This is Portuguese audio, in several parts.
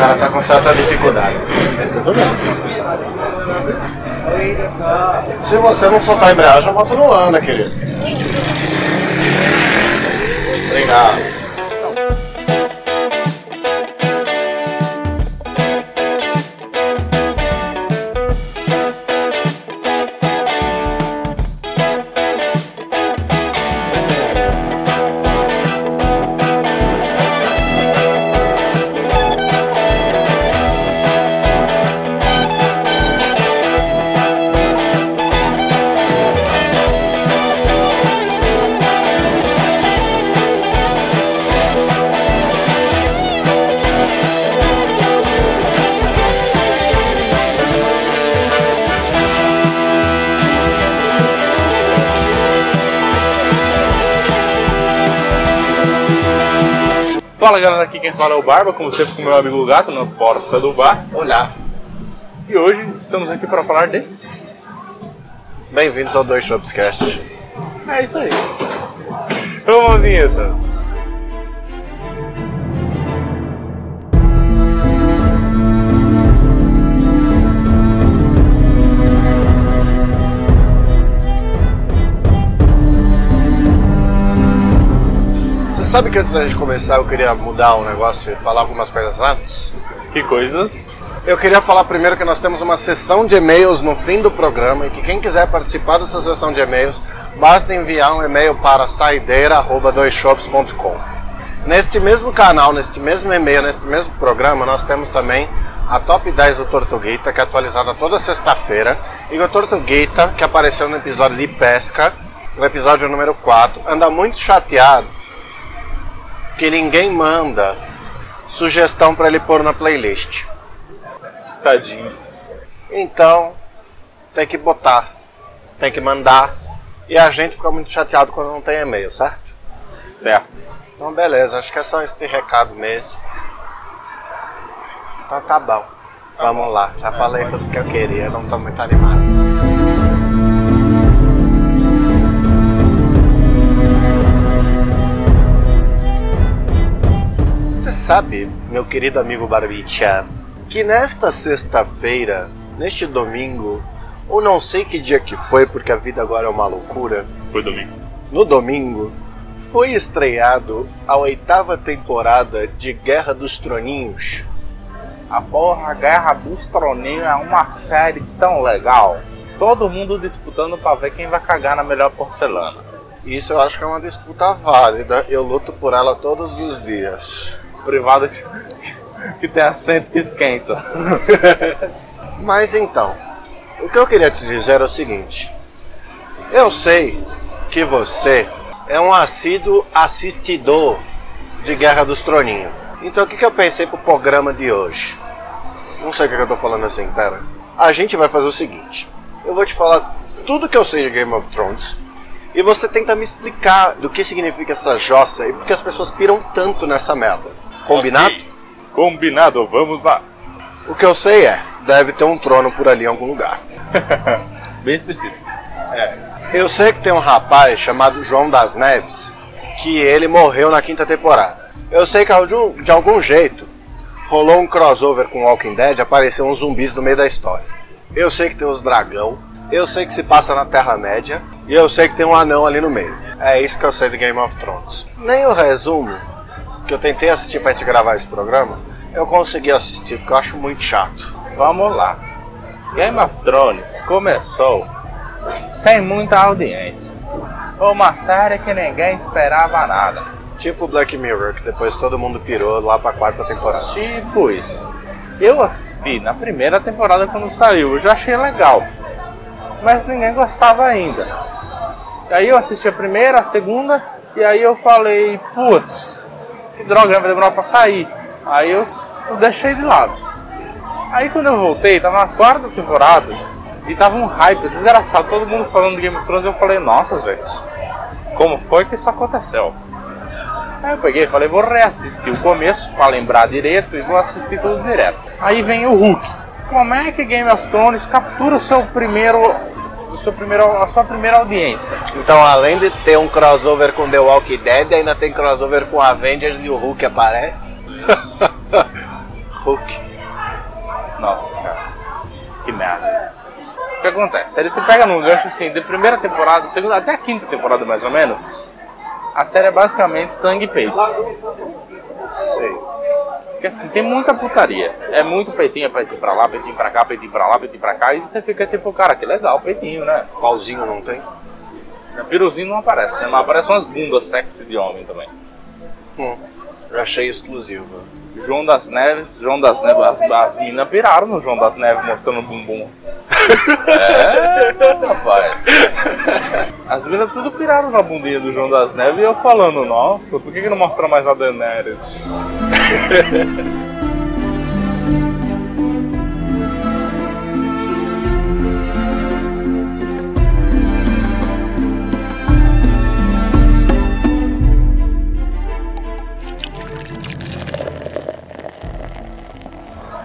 cara tá com certa dificuldade. Se você não soltar a embreagem, a moto não anda, querido. Obrigado. Fala galera, aqui quem fala é o Barba, como sempre com meu amigo Gato na porta do bar. Olá. E hoje estamos aqui para falar de. Bem-vindos ao Dois Shopscast. É isso aí. Vamos vinheta. Sabe que antes da gente começar eu queria mudar um negócio e falar algumas coisas antes? Que coisas? Eu queria falar primeiro que nós temos uma sessão de e-mails no fim do programa e que quem quiser participar dessa sessão de e-mails, basta enviar um e-mail para saideira.doisshops.com. Neste mesmo canal, neste mesmo e-mail, neste mesmo programa, nós temos também a Top 10 do Tortuguita, que é atualizada toda sexta-feira, e o Tortuguita, que apareceu no episódio de pesca, o episódio número 4, anda muito chateado que ninguém manda sugestão para ele pôr na playlist. Tadinho. Então, tem que botar, tem que mandar. E a gente fica muito chateado quando não tem e-mail, certo? Certo. Então, beleza, acho que é só esse recado mesmo. Então, tá bom. Vamos lá, já falei tudo que eu queria, não tô muito animado. Sabe, meu querido amigo Barbicha, que nesta sexta-feira, neste domingo, ou não sei que dia que foi, porque a vida agora é uma loucura, Foi domingo. no domingo, foi estreado a oitava temporada de Guerra dos Troninhos. A porra Guerra dos Troninhos é uma série tão legal. Todo mundo disputando pra ver quem vai cagar na melhor porcelana. Isso eu acho que é uma disputa válida, eu luto por ela todos os dias. Privada que, que tem assento que esquenta. Mas então, o que eu queria te dizer é o seguinte: eu sei que você é um assíduo assistidor de Guerra dos Troninhos. Então o que, que eu pensei pro programa de hoje? Não sei o que, que eu tô falando assim, pera. A gente vai fazer o seguinte: eu vou te falar tudo que eu sei de Game of Thrones. E você tenta me explicar do que significa essa jossa e por que as pessoas piram tanto nessa merda. Combinado? Ok. Combinado, vamos lá. O que eu sei é, deve ter um trono por ali em algum lugar. Bem específico. Eu sei que tem um rapaz chamado João das Neves que ele morreu na quinta temporada. Eu sei que de, um- de algum jeito rolou um crossover com Walking Dead, apareceu uns zumbis no meio da história. Eu sei que tem os dragão, eu sei que se passa na Terra-média e eu sei que tem um anão ali no meio. É isso que eu sei de Game of Thrones. Nem o resumo que eu tentei assistir pra gente gravar esse programa, eu consegui assistir porque eu acho muito chato. Vamos lá. Game of Thrones começou sem muita audiência. Uma série que ninguém esperava nada. Tipo Black Mirror, que depois todo mundo pirou lá pra quarta temporada. Tipo isso. Eu assisti na primeira temporada quando saiu, eu já achei legal. Mas ninguém gostava ainda. Aí eu assisti a primeira, a segunda, e aí eu falei, putz, que droga, vai demorar pra sair. Aí eu, eu deixei de lado. Aí quando eu voltei, tava na quarta temporada, e tava um hype desgraçado, todo mundo falando de Game of Thrones, eu falei, nossa, gente, como foi que isso aconteceu? Aí eu peguei e falei, vou reassistir o começo pra lembrar direito e vou assistir tudo direto. Aí vem o Hulk. Como é que Game of Thrones captura o seu primeiro, seu primeiro, a sua primeira audiência? Então, além de ter um crossover com The Walking Dead, ainda tem crossover com Avengers e o Hulk aparece. Hulk. Nossa, cara. Que merda. O que acontece? Ele te pega num gancho assim, de primeira temporada, segunda, até a quinta temporada mais ou menos. A série é basicamente sangue e peito. Sei. Porque assim, tem muita putaria. É muito peitinho, é peitinho pra lá, peitinho pra cá, peitinho pra lá, peitinho pra cá. E você fica tipo, cara, que legal, peitinho, né? Pauzinho não tem? Piruzinho não aparece, né? Mas aparecem umas bundas sexy de homem também. Hum. Eu achei exclusivo. João das Neves, João das Neves, as, as minas piraram no João das Neves mostrando o bumbum. É, rapaz. As minas tudo piraram na bundinha do João das Neves e eu falando, nossa, por que, que não mostra mais a Daenerys?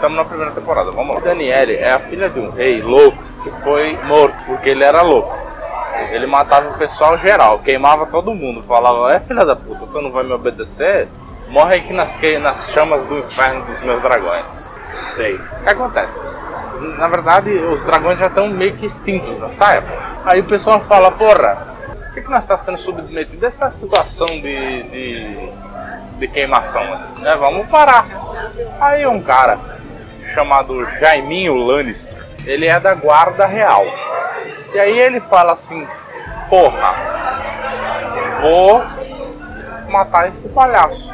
Estamos na primeira temporada, vamos lá. Daniele é a filha de um rei louco que foi morto porque ele era louco. Ele matava o pessoal geral, queimava todo mundo, falava: É filha da puta, tu não vai me obedecer? Morre aqui nas, que- nas chamas do inferno dos meus dragões. Sei. O que acontece? Na verdade, os dragões já estão meio que extintos nessa época. Aí o pessoal fala: Porra, por que, que nós estamos sendo submetidos a essa situação de, de, de queimação? Né? Vamos parar. Aí um cara chamado Jaiminho Lannister, ele é da guarda real. E aí ele fala assim: Porra, vou matar esse palhaço.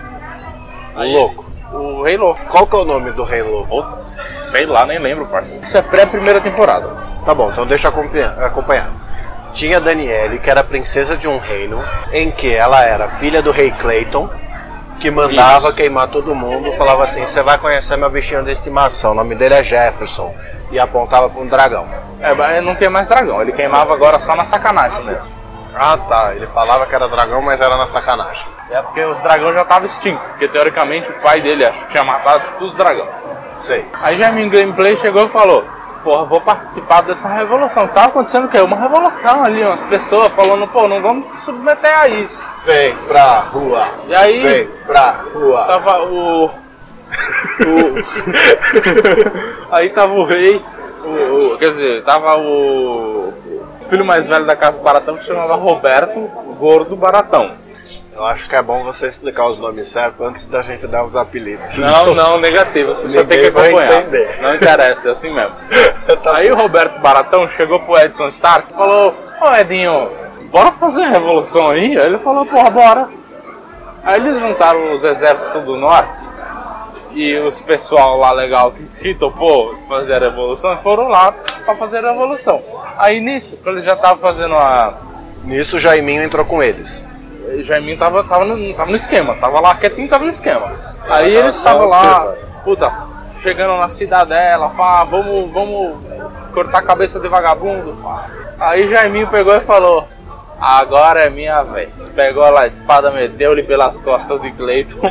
O louco. O Rei Louco. Qual que é o nome do rei louco? Ou, sei lá, nem lembro, parceiro. Isso é pré-primeira temporada. Tá bom, então deixa eu acompanhar. acompanhar. Tinha Daniele, que era princesa de um reino, em que ela era filha do rei Clayton, que mandava Isso. queimar todo mundo, falava assim, você vai conhecer meu bichinho de estimação, o nome dele é Jefferson, e apontava para um dragão. É, mas não tem mais dragão, ele queimava agora só na sacanagem mesmo. Ah tá, ele falava que era dragão, mas era na sacanagem. É porque os dragões já estavam extintos, porque teoricamente o pai dele acho que tinha matado todos os dragões. Sei. Aí já em gameplay chegou e falou: Porra, vou participar dessa revolução. Tava acontecendo o quê? Uma revolução ali, umas pessoas falando: Pô, não vamos se submeter a isso. Vem pra rua, E aí vem pra rua. tava o. o aí tava o rei, o, o- quer dizer, tava o, o filho mais velho da casa do Baratão que se chamava Roberto Gordo Baratão. Eu acho que é bom você explicar os nomes certos antes da gente dar os apelidos. Não, não, negativo, as pessoas têm que acompanhar. Não interessa, é assim mesmo. Tá Aí o Roberto Baratão chegou pro Edson Stark e falou: Ô Edinho, bora fazer a revolução aí? Aí ele falou: Porra, bora. Aí eles juntaram os exércitos do norte e os pessoal lá legal que, que topou fazer a revolução e foram lá pra fazer a revolução. Aí nisso, quando eles já estavam fazendo a. Nisso, Jaiminho entrou com eles. Jaiminho tava, tava, no, tava no esquema, tava lá quietinho, tava no esquema. Aí tava eles estavam lá, observando. puta, chegando na cidadela, pá, vamos, vamos cortar a cabeça de vagabundo, pá. Aí Jaiminho pegou e falou, agora é minha vez. Pegou lá a espada, meteu-lhe pelas costas de Cleiton.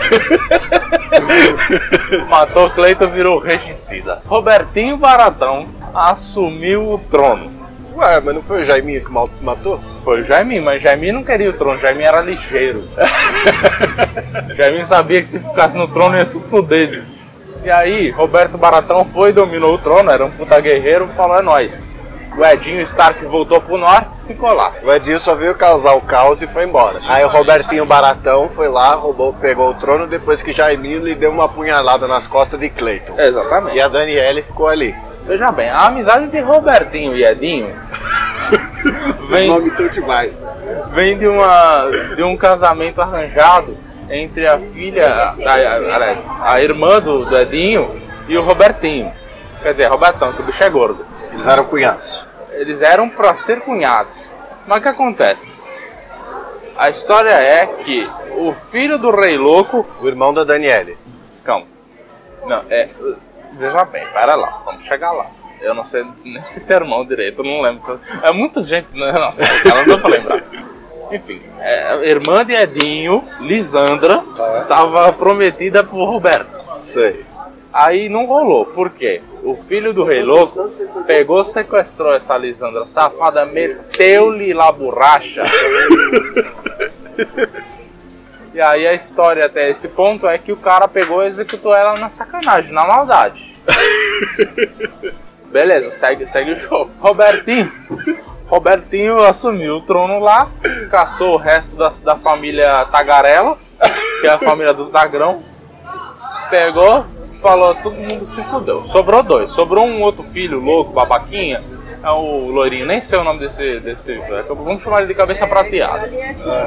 Matou Cleiton, virou regicida. Robertinho Baratão assumiu o trono. Ué, mas não foi o Jaiminho que matou? Foi o Jaiminho, mas Jaiminho não queria o trono, Jaiminho era ligeiro. Jaiminho sabia que se ficasse no trono ia se fuder. E aí, Roberto Baratão foi, dominou o trono, era um puta guerreiro, falou: é nóis. O Edinho Stark voltou pro norte ficou lá. O Edinho só veio causar o caos e foi embora. Aí o Robertinho Baratão foi lá, roubou, pegou o trono depois que Jaiminho lhe deu uma punhalada nas costas de Cleiton. Exatamente. E a Daniele ficou ali. Veja bem, a amizade de Robertinho e Edinho Esses Vem. nomes demais. vem de, uma, de um casamento arranjado entre a filha, a, a- a irmã do, do Edinho e o Robertinho. Quer dizer, Robertão, que o bicho é gordo. Eles eram cunhados. Eles eram para ser cunhados. Mas o que acontece? A história é que o filho do rei louco. O irmão da Daniele. Calma. Não, é. Veja bem, para lá, vamos chegar lá. Eu não sei nem se é irmão direito, eu não lembro. É muita gente, né? Nossa, cara, não dá pra lembrar. Enfim, é, irmã de Edinho, Lisandra, Tá. tava prometida pro Roberto. Sei. Aí não rolou, por quê? O filho do rei louco pegou, sequestrou essa Lisandra safada, meteu-lhe lá borracha. E aí a história até esse ponto é que o cara pegou e executou ela na sacanagem, na maldade. Beleza, segue, segue o show. Robertinho. Robertinho assumiu o trono lá, caçou o resto da, da família Tagarela, que é a família dos Dagrão. Pegou, falou, todo mundo se fudeu. Sobrou dois. Sobrou um outro filho louco, babaquinha, é o loirinho, nem sei o nome desse. desse vamos chamar ele de cabeça prateada.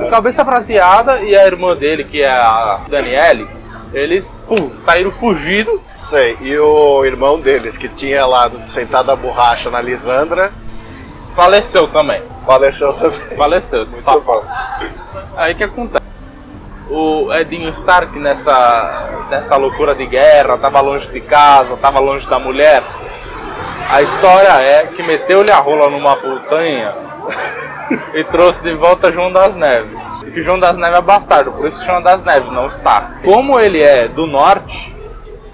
Cabeça prateada e a irmã dele, que é a Daniele, eles pum, saíram fugidos. Sei, e o irmão deles, que tinha lá sentado a borracha na Lisandra. Faleceu também. Faleceu também. Faleceu, Muito safado. Aí que acontece? O Edinho Stark nessa, nessa loucura de guerra, tava longe de casa, tava longe da mulher a história é que meteu-lhe a rola numa putanha e trouxe de volta João das Neves. Que João das Neves é bastardo, por isso chama das Neves, não está. Como ele é do norte,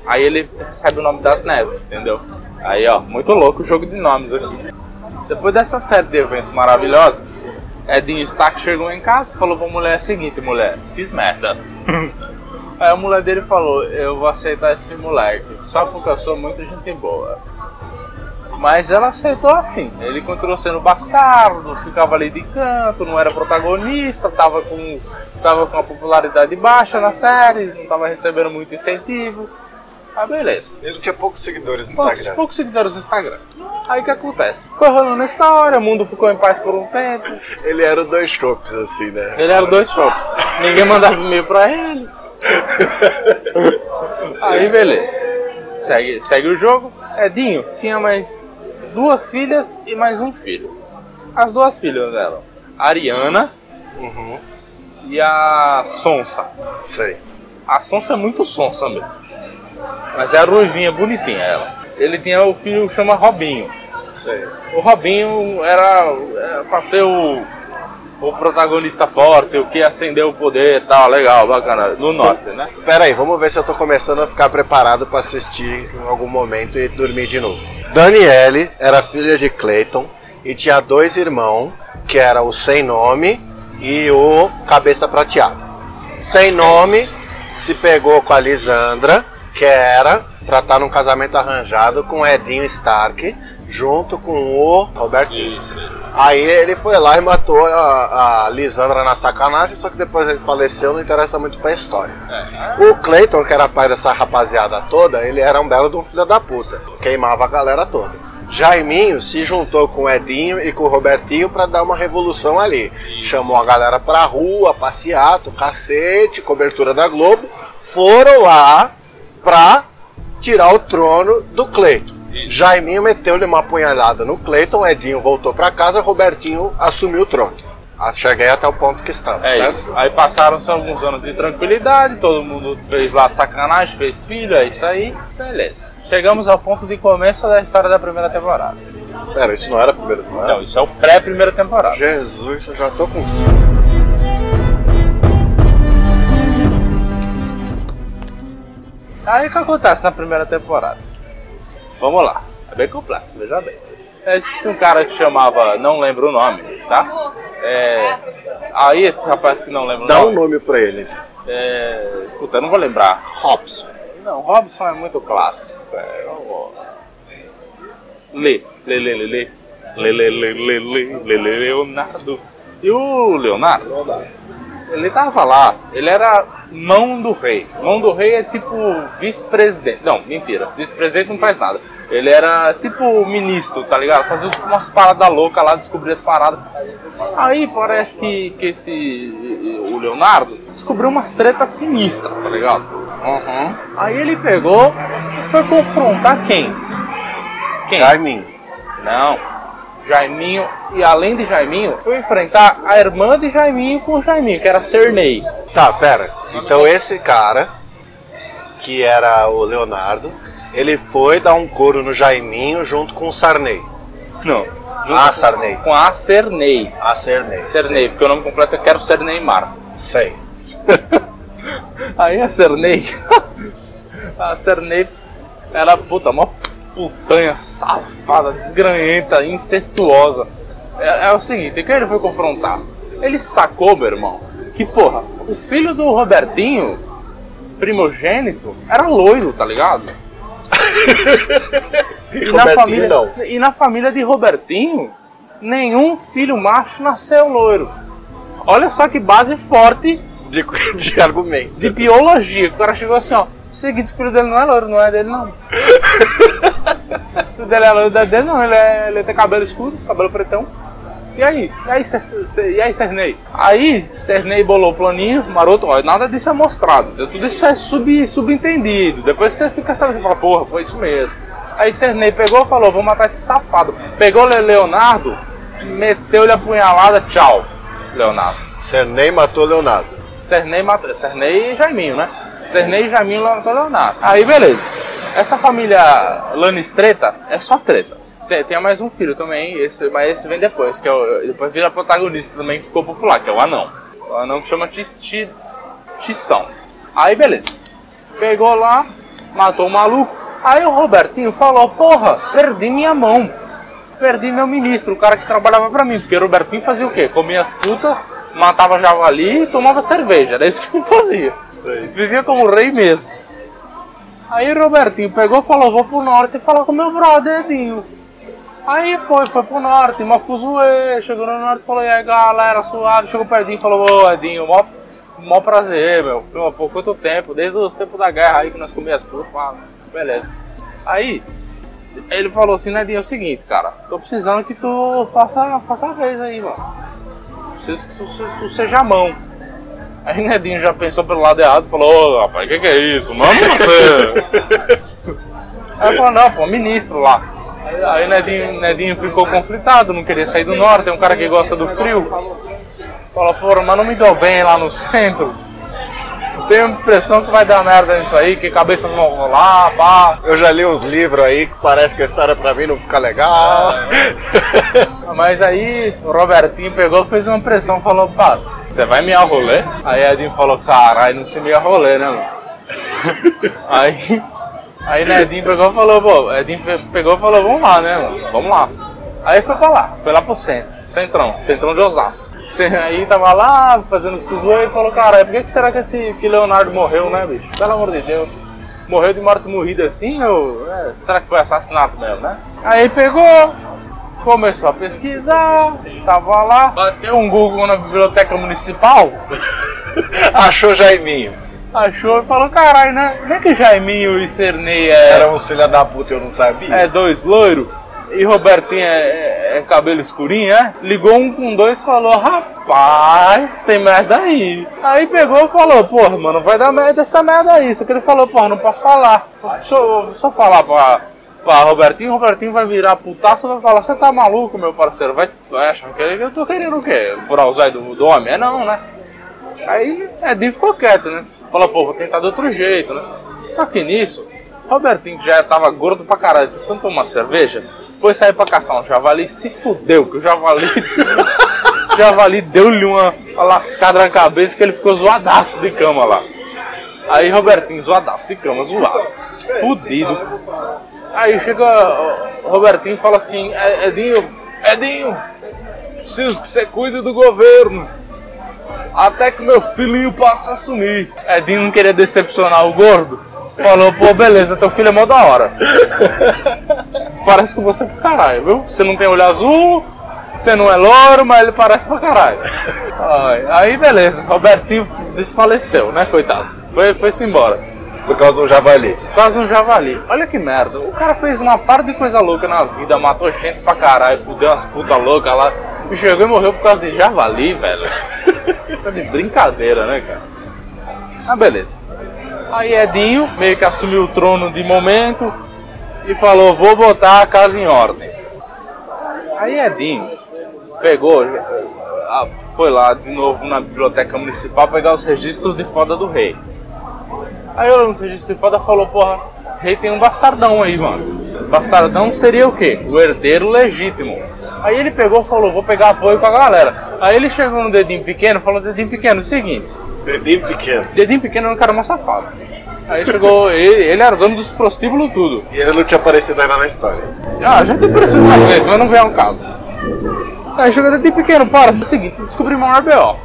aí ele recebe o nome das Neves, entendeu? Aí ó, muito louco o jogo de nomes aqui. Depois dessa série de eventos maravilhosos, Edinho Stark chegou em casa e falou pra mulher o seguinte, mulher, fiz merda. Aí a mulher dele falou, eu vou aceitar esse moleque, só porque eu sou muito gente boa. Mas ela aceitou assim. Ele continuou sendo bastardo, ficava ali de canto, não era protagonista, tava com, tava com a popularidade baixa na série, não tava recebendo muito incentivo. Ah, beleza. Ele tinha poucos seguidores no poucos, Instagram. Poucos seguidores no Instagram. Aí o que acontece? Foi rolando a história, o mundo ficou em paz por um tempo. Ele era dois chopes, assim, né? Ele era dois chopes. Ninguém mandava e-mail pra ele. Aí beleza. Segue, segue o jogo. Edinho tinha mais duas filhas e mais um filho. As duas filhas dela, a Ariana uhum. e a Sonsa. Sei. A Sonsa é muito sonsa mesmo. Mas é a ruivinha, bonitinha ela. Ele tinha o filho chama Robinho. Sei. O Robinho era, era pra ser o, o protagonista forte, o que acendeu o poder tal, legal, bacana. No norte, né? Pera aí, vamos ver se eu tô começando a ficar preparado para assistir em algum momento e dormir de novo. Daniele era filha de Clayton e tinha dois irmãos, que era o Sem Nome e o Cabeça Prateada. Sem Nome se pegou com a Lisandra, que era para estar tá num casamento arranjado com Edinho Stark, junto com o Robertinho. Aí ele foi lá e matou a, a, Lisandra na sacanagem, só que depois ele faleceu, não interessa muito pra história. É. O Clayton, que era pai dessa rapaziada toda, ele era um belo de um filho da puta. Queimava a galera toda. Jaiminho se juntou com o Edinho e com o Robertinho para dar uma revolução ali. Chamou a galera pra rua, passeato, cacete, cobertura da Globo. Foram lá pra tirar o trono do Cleiton. Jaiminho meteu-lhe uma apunhalada no Cleiton, Edinho voltou para casa, Robertinho assumiu o trono. Ah, cheguei até o ponto que estamos. É certo? isso. Aí passaram-se alguns anos de tranquilidade, todo mundo fez lá sacanagem, fez filho, é isso aí, beleza. Chegamos ao ponto de começo da história da primeira temporada. Pera, isso não era a primeira temporada? Não, isso é o pré-primeira temporada. Jesus, eu já tô com sono. Aí o que acontece na primeira temporada? Vamos lá, é bem complexo, veja bem. Existe um cara que chamava, não lembro o nome, tá? É, aí esse rapaz que não lembra o Dá nome. Dá um nome pra ele. É, puta, eu não vou lembrar. Robson. Não, Robson é muito clássico. É, vou... Lê, lê, lê, lê, lê. Lê, lê, lê, lê, lê, lê, lê, Leonardo. E o Leonardo? Leonardo ele tava lá, ele era mão do rei. Mão do rei é tipo vice-presidente. Não, mentira. Vice-presidente não faz nada. Ele era tipo ministro, tá ligado? Fazia umas paradas loucas lá, descobria as paradas. Aí parece que, que esse. O Leonardo descobriu umas tretas sinistras, tá ligado? Uhum. Aí ele pegou e foi confrontar quem? Quem? Carmin. Não. Jaiminho, e além de Jaiminho, foi enfrentar a irmã de Jaiminho com o Jaiminho, que era Cernei. Tá, pera. Então esse cara, que era o Leonardo, ele foi dar um couro no Jaiminho junto com o Sarney. Não. a com, Sarney. Com a Cernei. A Cernei. Cernei, porque o nome completo é Quero Ser Neymar. Sei. Aí a Cernei. a Cernei era puta, mó putanha, safada, desgranhenta, incestuosa. É, é o seguinte, quem ele foi confrontar? Ele sacou, meu irmão, que porra, o filho do Robertinho, primogênito, era loiro, tá ligado? E E na, família, não. e na família de Robertinho, nenhum filho macho nasceu loiro. Olha só que base forte De, de argumento. de biologia. O cara chegou assim, ó. O seguinte, o filho dele não é loiro, não é dele não. dele é loiro, é dele não. Ele, é, ele tem cabelo escuro, cabelo pretão. E aí? E aí, e aí Cernei? Aí, Cernei bolou o planinho, maroto, ó, nada disso é mostrado. Tudo isso é sub, subentendido. Depois você fica sabendo e fala, porra, foi isso mesmo. Aí Cernei pegou e falou, vou matar esse safado. Pegou Le- Leonardo, meteu-lhe a punhalada, tchau, Leonardo. Cernei matou Leonardo. Cernei, matou, Cernei e Jaiminho, né? Cernei e Jaiminho matou Leonardo. Aí, beleza. Essa família Lanistreta é só treta. Tem, tem mais um filho também, esse, mas esse vem depois, que é o, depois vira protagonista também, que ficou popular, que é o Anão. O Anão que chama Ti- Ti- Tição. Aí, beleza. Pegou lá, matou o maluco. Aí o Robertinho falou, porra, perdi minha mão. Perdi meu ministro, o cara que trabalhava pra mim. Porque o Robertinho fazia o quê? Comia as putas, matava javali e tomava cerveja. Era isso que ele fazia. Sei. Vivia como rei mesmo. Aí Robertinho pegou e falou, vou pro norte falar com meu brother Edinho. Aí pô, foi pro norte, uma fuzuê, chegou no norte falou, e aí galera, suave, chegou pro Edinho e falou, ô Edinho, mó, mó prazer, meu. Pô, quanto tempo, desde os tempos da guerra aí que nós comíamos putas, pá, beleza. Aí, ele falou assim, né, Edinho, é o seguinte, cara, tô precisando que tu faça, faça a vez aí, mano. Preciso que tu, tu seja a mão. Aí Nedinho já pensou pelo lado errado e falou, ô rapaz, o que, que é isso? Mano, você. Aí falou, não, pô, ministro lá. Aí, Nedinho, Nedinho ficou conflitado, não queria sair do norte, tem um cara que gosta do frio. Falou, pô, mas não me deu bem lá no centro. Tenho a impressão que vai dar merda nisso aí, que cabeças vão rolar, pá. Eu já li uns livros aí que parece que a história pra mim não fica legal. Mas aí o Robertinho pegou fez uma pressão falou, faz, você vai mear rolê? Aí Edinho falou, caralho, não se meia rolê, né, mano? aí, aí Nedinho pegou e falou, pô, Edinho pegou e falou, vamos lá, né, mano? Vamos lá. Aí foi pra lá, foi lá pro centro, centrão, centrão de Osasco. Aí tava lá fazendo os fuzuê e falou, caralho, por que, que será que esse que Leonardo morreu, né, bicho? Pelo amor de Deus. Morreu de morte morrida assim, ou é, será que foi assassinato mesmo, né? Aí pegou, começou a pesquisar, tava lá, bateu um Google na biblioteca municipal, Achou Jaiminho. achou e falou, caralho, né? Não é que Jaiminho e Cernei é, Era um filho da puta, eu não sabia. é dois loiros e Robertinho é, é- é cabelo escurinho, é? Ligou um com dois e falou, rapaz, tem merda aí. Aí pegou e falou, porra, mano, vai dar merda essa merda aí. Só que ele falou, porra, não posso falar. Eu só falar pra, pra Robertinho, Robertinho vai virar putaço e vai falar, você tá maluco, meu parceiro? Vai, vai achar que eu tô querendo o quê? Furar os olhos do, do homem? É não, né? Aí Edinho ficou quieto, né? Falou, pô, vou tentar de outro jeito, né? Só que nisso, Robertinho, que já tava gordo pra caralho, tanto tomar cerveja, foi sair pra caçar um javali se fudeu, que o javali. o javali deu-lhe uma, lascada na cabeça que ele ficou zoadaço de cama lá. Aí Robertinho, zoadaço de cama, zoado. Fudido. Aí chega ó, Robertinho e fala assim, "É- Edinho, Edinho, preciso que você cuide do governo. Até que meu filhinho passe a assumir. Edinho não queria decepcionar o gordo. Falou, pô, beleza, teu filho é mó da hora. Parece com você pra caralho, viu? Você não tem olho azul, você não é louro, mas ele parece pra caralho. Ai, Aí, beleza, Robertinho desfaleceu, né, coitado? Foi- Foi-se embora. Por causa do javali. Quase um javali. Olha que merda. O cara fez uma par de coisa louca na vida, matou gente pra caralho, fudeu umas puta loucas lá. E chegou e morreu por causa de javali, velho. tá de brincadeira, né, cara? Ah, beleza. Aí Edinho meio que assumiu o trono de momento e falou: Vou botar a casa em ordem. Aí Edinho pegou, foi lá de novo na biblioteca municipal pegar os registros de foda do rei. Aí olhou nos registros de foda e falou: Porra, rei tem um bastardão aí, mano. Bastardão seria o quê? O herdeiro legítimo. Aí ele pegou e falou: Vou pegar apoio com a galera. Aí ele chegou no dedinho pequeno e falou: Dedinho pequeno, é o seguinte. Dedinho pequeno. Dedinho pequeno era um cara mó safado. Aí chegou, ele, ele era dono dos prostíbulos tudo. E ele não tinha aparecido ainda na história. Ah, já tem aparecido mais vezes, mas não vem ao caso. Aí chegou Dedinho pequeno, para, é o seguinte, descobrimos um RBO.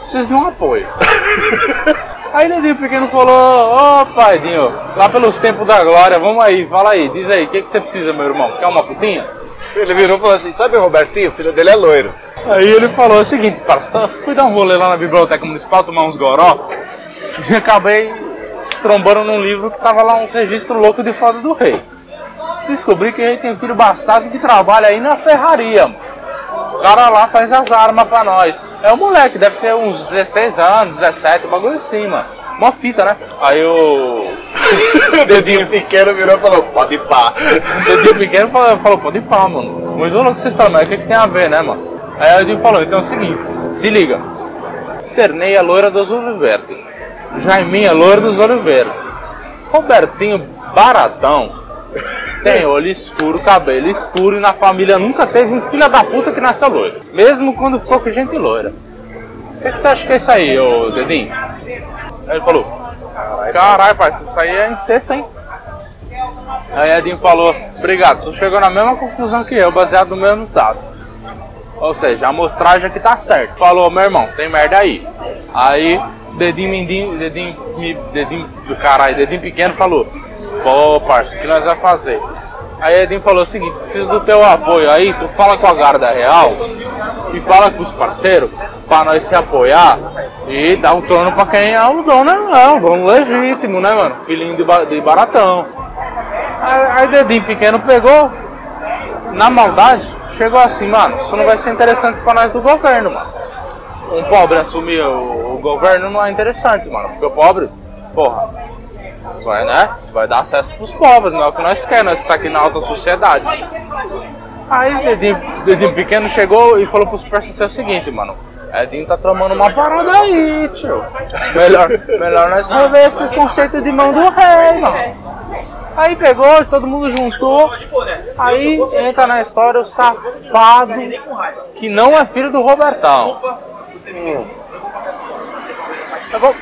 preciso de um apoio. Aí Dedinho Pequeno falou, ô pai Dinho, lá pelos tempos da glória, vamos aí, fala aí, diz aí, o que, que você precisa, meu irmão? Quer uma putinha? Ele virou e falou assim: sabe o Robertinho? O filho dele é loiro. Aí ele falou o seguinte, parça, fui dar um rolê lá na biblioteca municipal, tomar uns goró, e acabei trombando num livro que tava lá uns registros loucos de foda do rei. Descobri que o rei tem um filho bastardo que trabalha aí na ferraria, mano. O cara lá faz as armas pra nós. É um moleque, deve ter uns 16 anos, 17, um bagulho assim, mano. Uma fita, né? Aí o. Dedinho pequeno virou e falou: pode ir pá. O dedinho pequeno falou, falou, pode ir pá, mano. Muito louco vocês estão, mas o que, que tem a ver, né, mano? Aí o Edinho falou, então é o seguinte, se liga. Cerneia loira dos verdes. Jaiminha loira dos verdes. Robertinho baratão. Tem olho escuro, cabelo escuro e na família nunca teve um filho da puta que nasceu loiro. Mesmo quando ficou com gente loira. O que, que você acha que é isso aí, ô Dedinho? Aí ele falou, caralho, parceiro, isso aí é incesto, hein? Aí Edinho falou, obrigado, você chegou na mesma conclusão que eu, baseado nos mesmos dados. Ou seja, a amostragem aqui tá certa. Falou, meu irmão, tem merda aí. Aí, dedinho mindinho, dedinho, dedinho do caralho, dedinho pequeno falou, pô, parça, o que nós vamos fazer? Aí Edinho falou o seguinte, preciso do teu apoio aí, tu fala com a Garda Real e fala com os parceiros pra nós se apoiar e dar o trono pra quem é o dono, é o dono legítimo, né, mano? Filhinho de, ba- de baratão. Aí, aí dedinho pequeno pegou, na maldade, chegou assim, mano, isso não vai ser interessante pra nós do governo, mano. Um pobre assumir o, o governo não é interessante, mano, porque o pobre, porra, vai, né? Vai dar acesso pros pobres, não é o que nós queremos, nós que tá aqui na alta sociedade. Aí Dedinho, Dedinho pequeno chegou e falou pros parceiros o seguinte, mano. Edinho tá tramando uma parada aí, tio. Melhor, melhor nós rever esse conceito de mão do rei, mano. Aí pegou, todo mundo juntou. Aí entra na história o safado que não é filho do Robertão. Hum.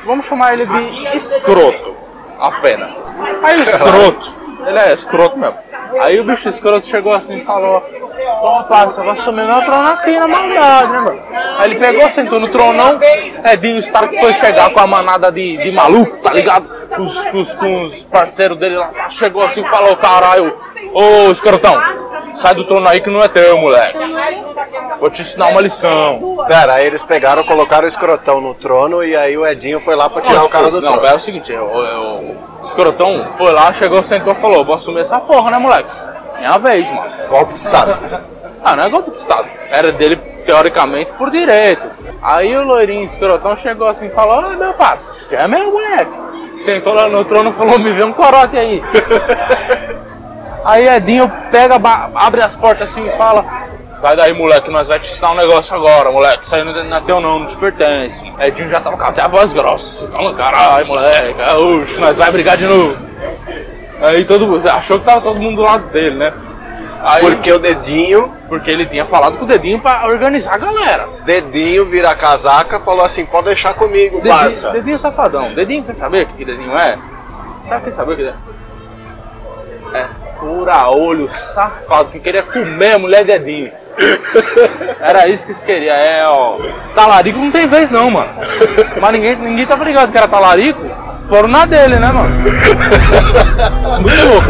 Vamos chamar ele de escroto, apenas. Aí o escroto, ele é escroto mesmo. Aí o bicho escroto chegou assim e falou: Ó, parça, vai assumir meu trono aqui na maldade, né, mano? Aí ele pegou, sentou no tronão. Edinho Stark foi chegar com a manada de, de maluco, tá ligado? Com os, com os- com os parceiros dele lá. Chegou assim e falou: Caralho, ô escrotão, sai do trono aí que não é teu, moleque. Vou te ensinar uma lição. Pera, aí eles pegaram, colocaram o escrotão no trono e aí o Edinho foi lá pra tirar o cara do não, trono. é o seguinte, o, escrotão foi lá, chegou, sentou e falou, vou assumir essa porra, né, moleque? Minha vez, mano. Golpe de Estado. Ah, não é golpe de Estado. Era dele, teoricamente, por direito. Aí o loirinho escrotão chegou assim e falou, ah, meu parça, isso aqui é meu, moleque. Sentou lá no trono e falou, me vê um corote aí. aí Edinho pega, abre as portas assim e fala, sai daí, moleque, nós vai te ensinar um negócio agora, moleque. Isso aí não é não é teu não, não te pertence. Edinho já tava com até a voz grossa, assim, falando, caralho, moleque, oxe, nós vai brigar de novo. Aí todo mundo, achou que tava todo mundo do lado dele, né? Aí, Porque o dedinho, porque ele tinha falado com o dedinho pra organizar a galera. dedinho vira a casaca, falou assim, pode deixar comigo, Dedinho, parça. dedinho safadão. Dedinho quer saber o que, que dedinho é? Sabe quer saber o que é? É fura-olho safado que queria comer a mulher dedinho. Era isso que se queria. É, ó. Talarico não tem vez não, mano. Mas ninguém, ninguém tava ligado que era talarico. Foram na dele, né, mano? Muito louco.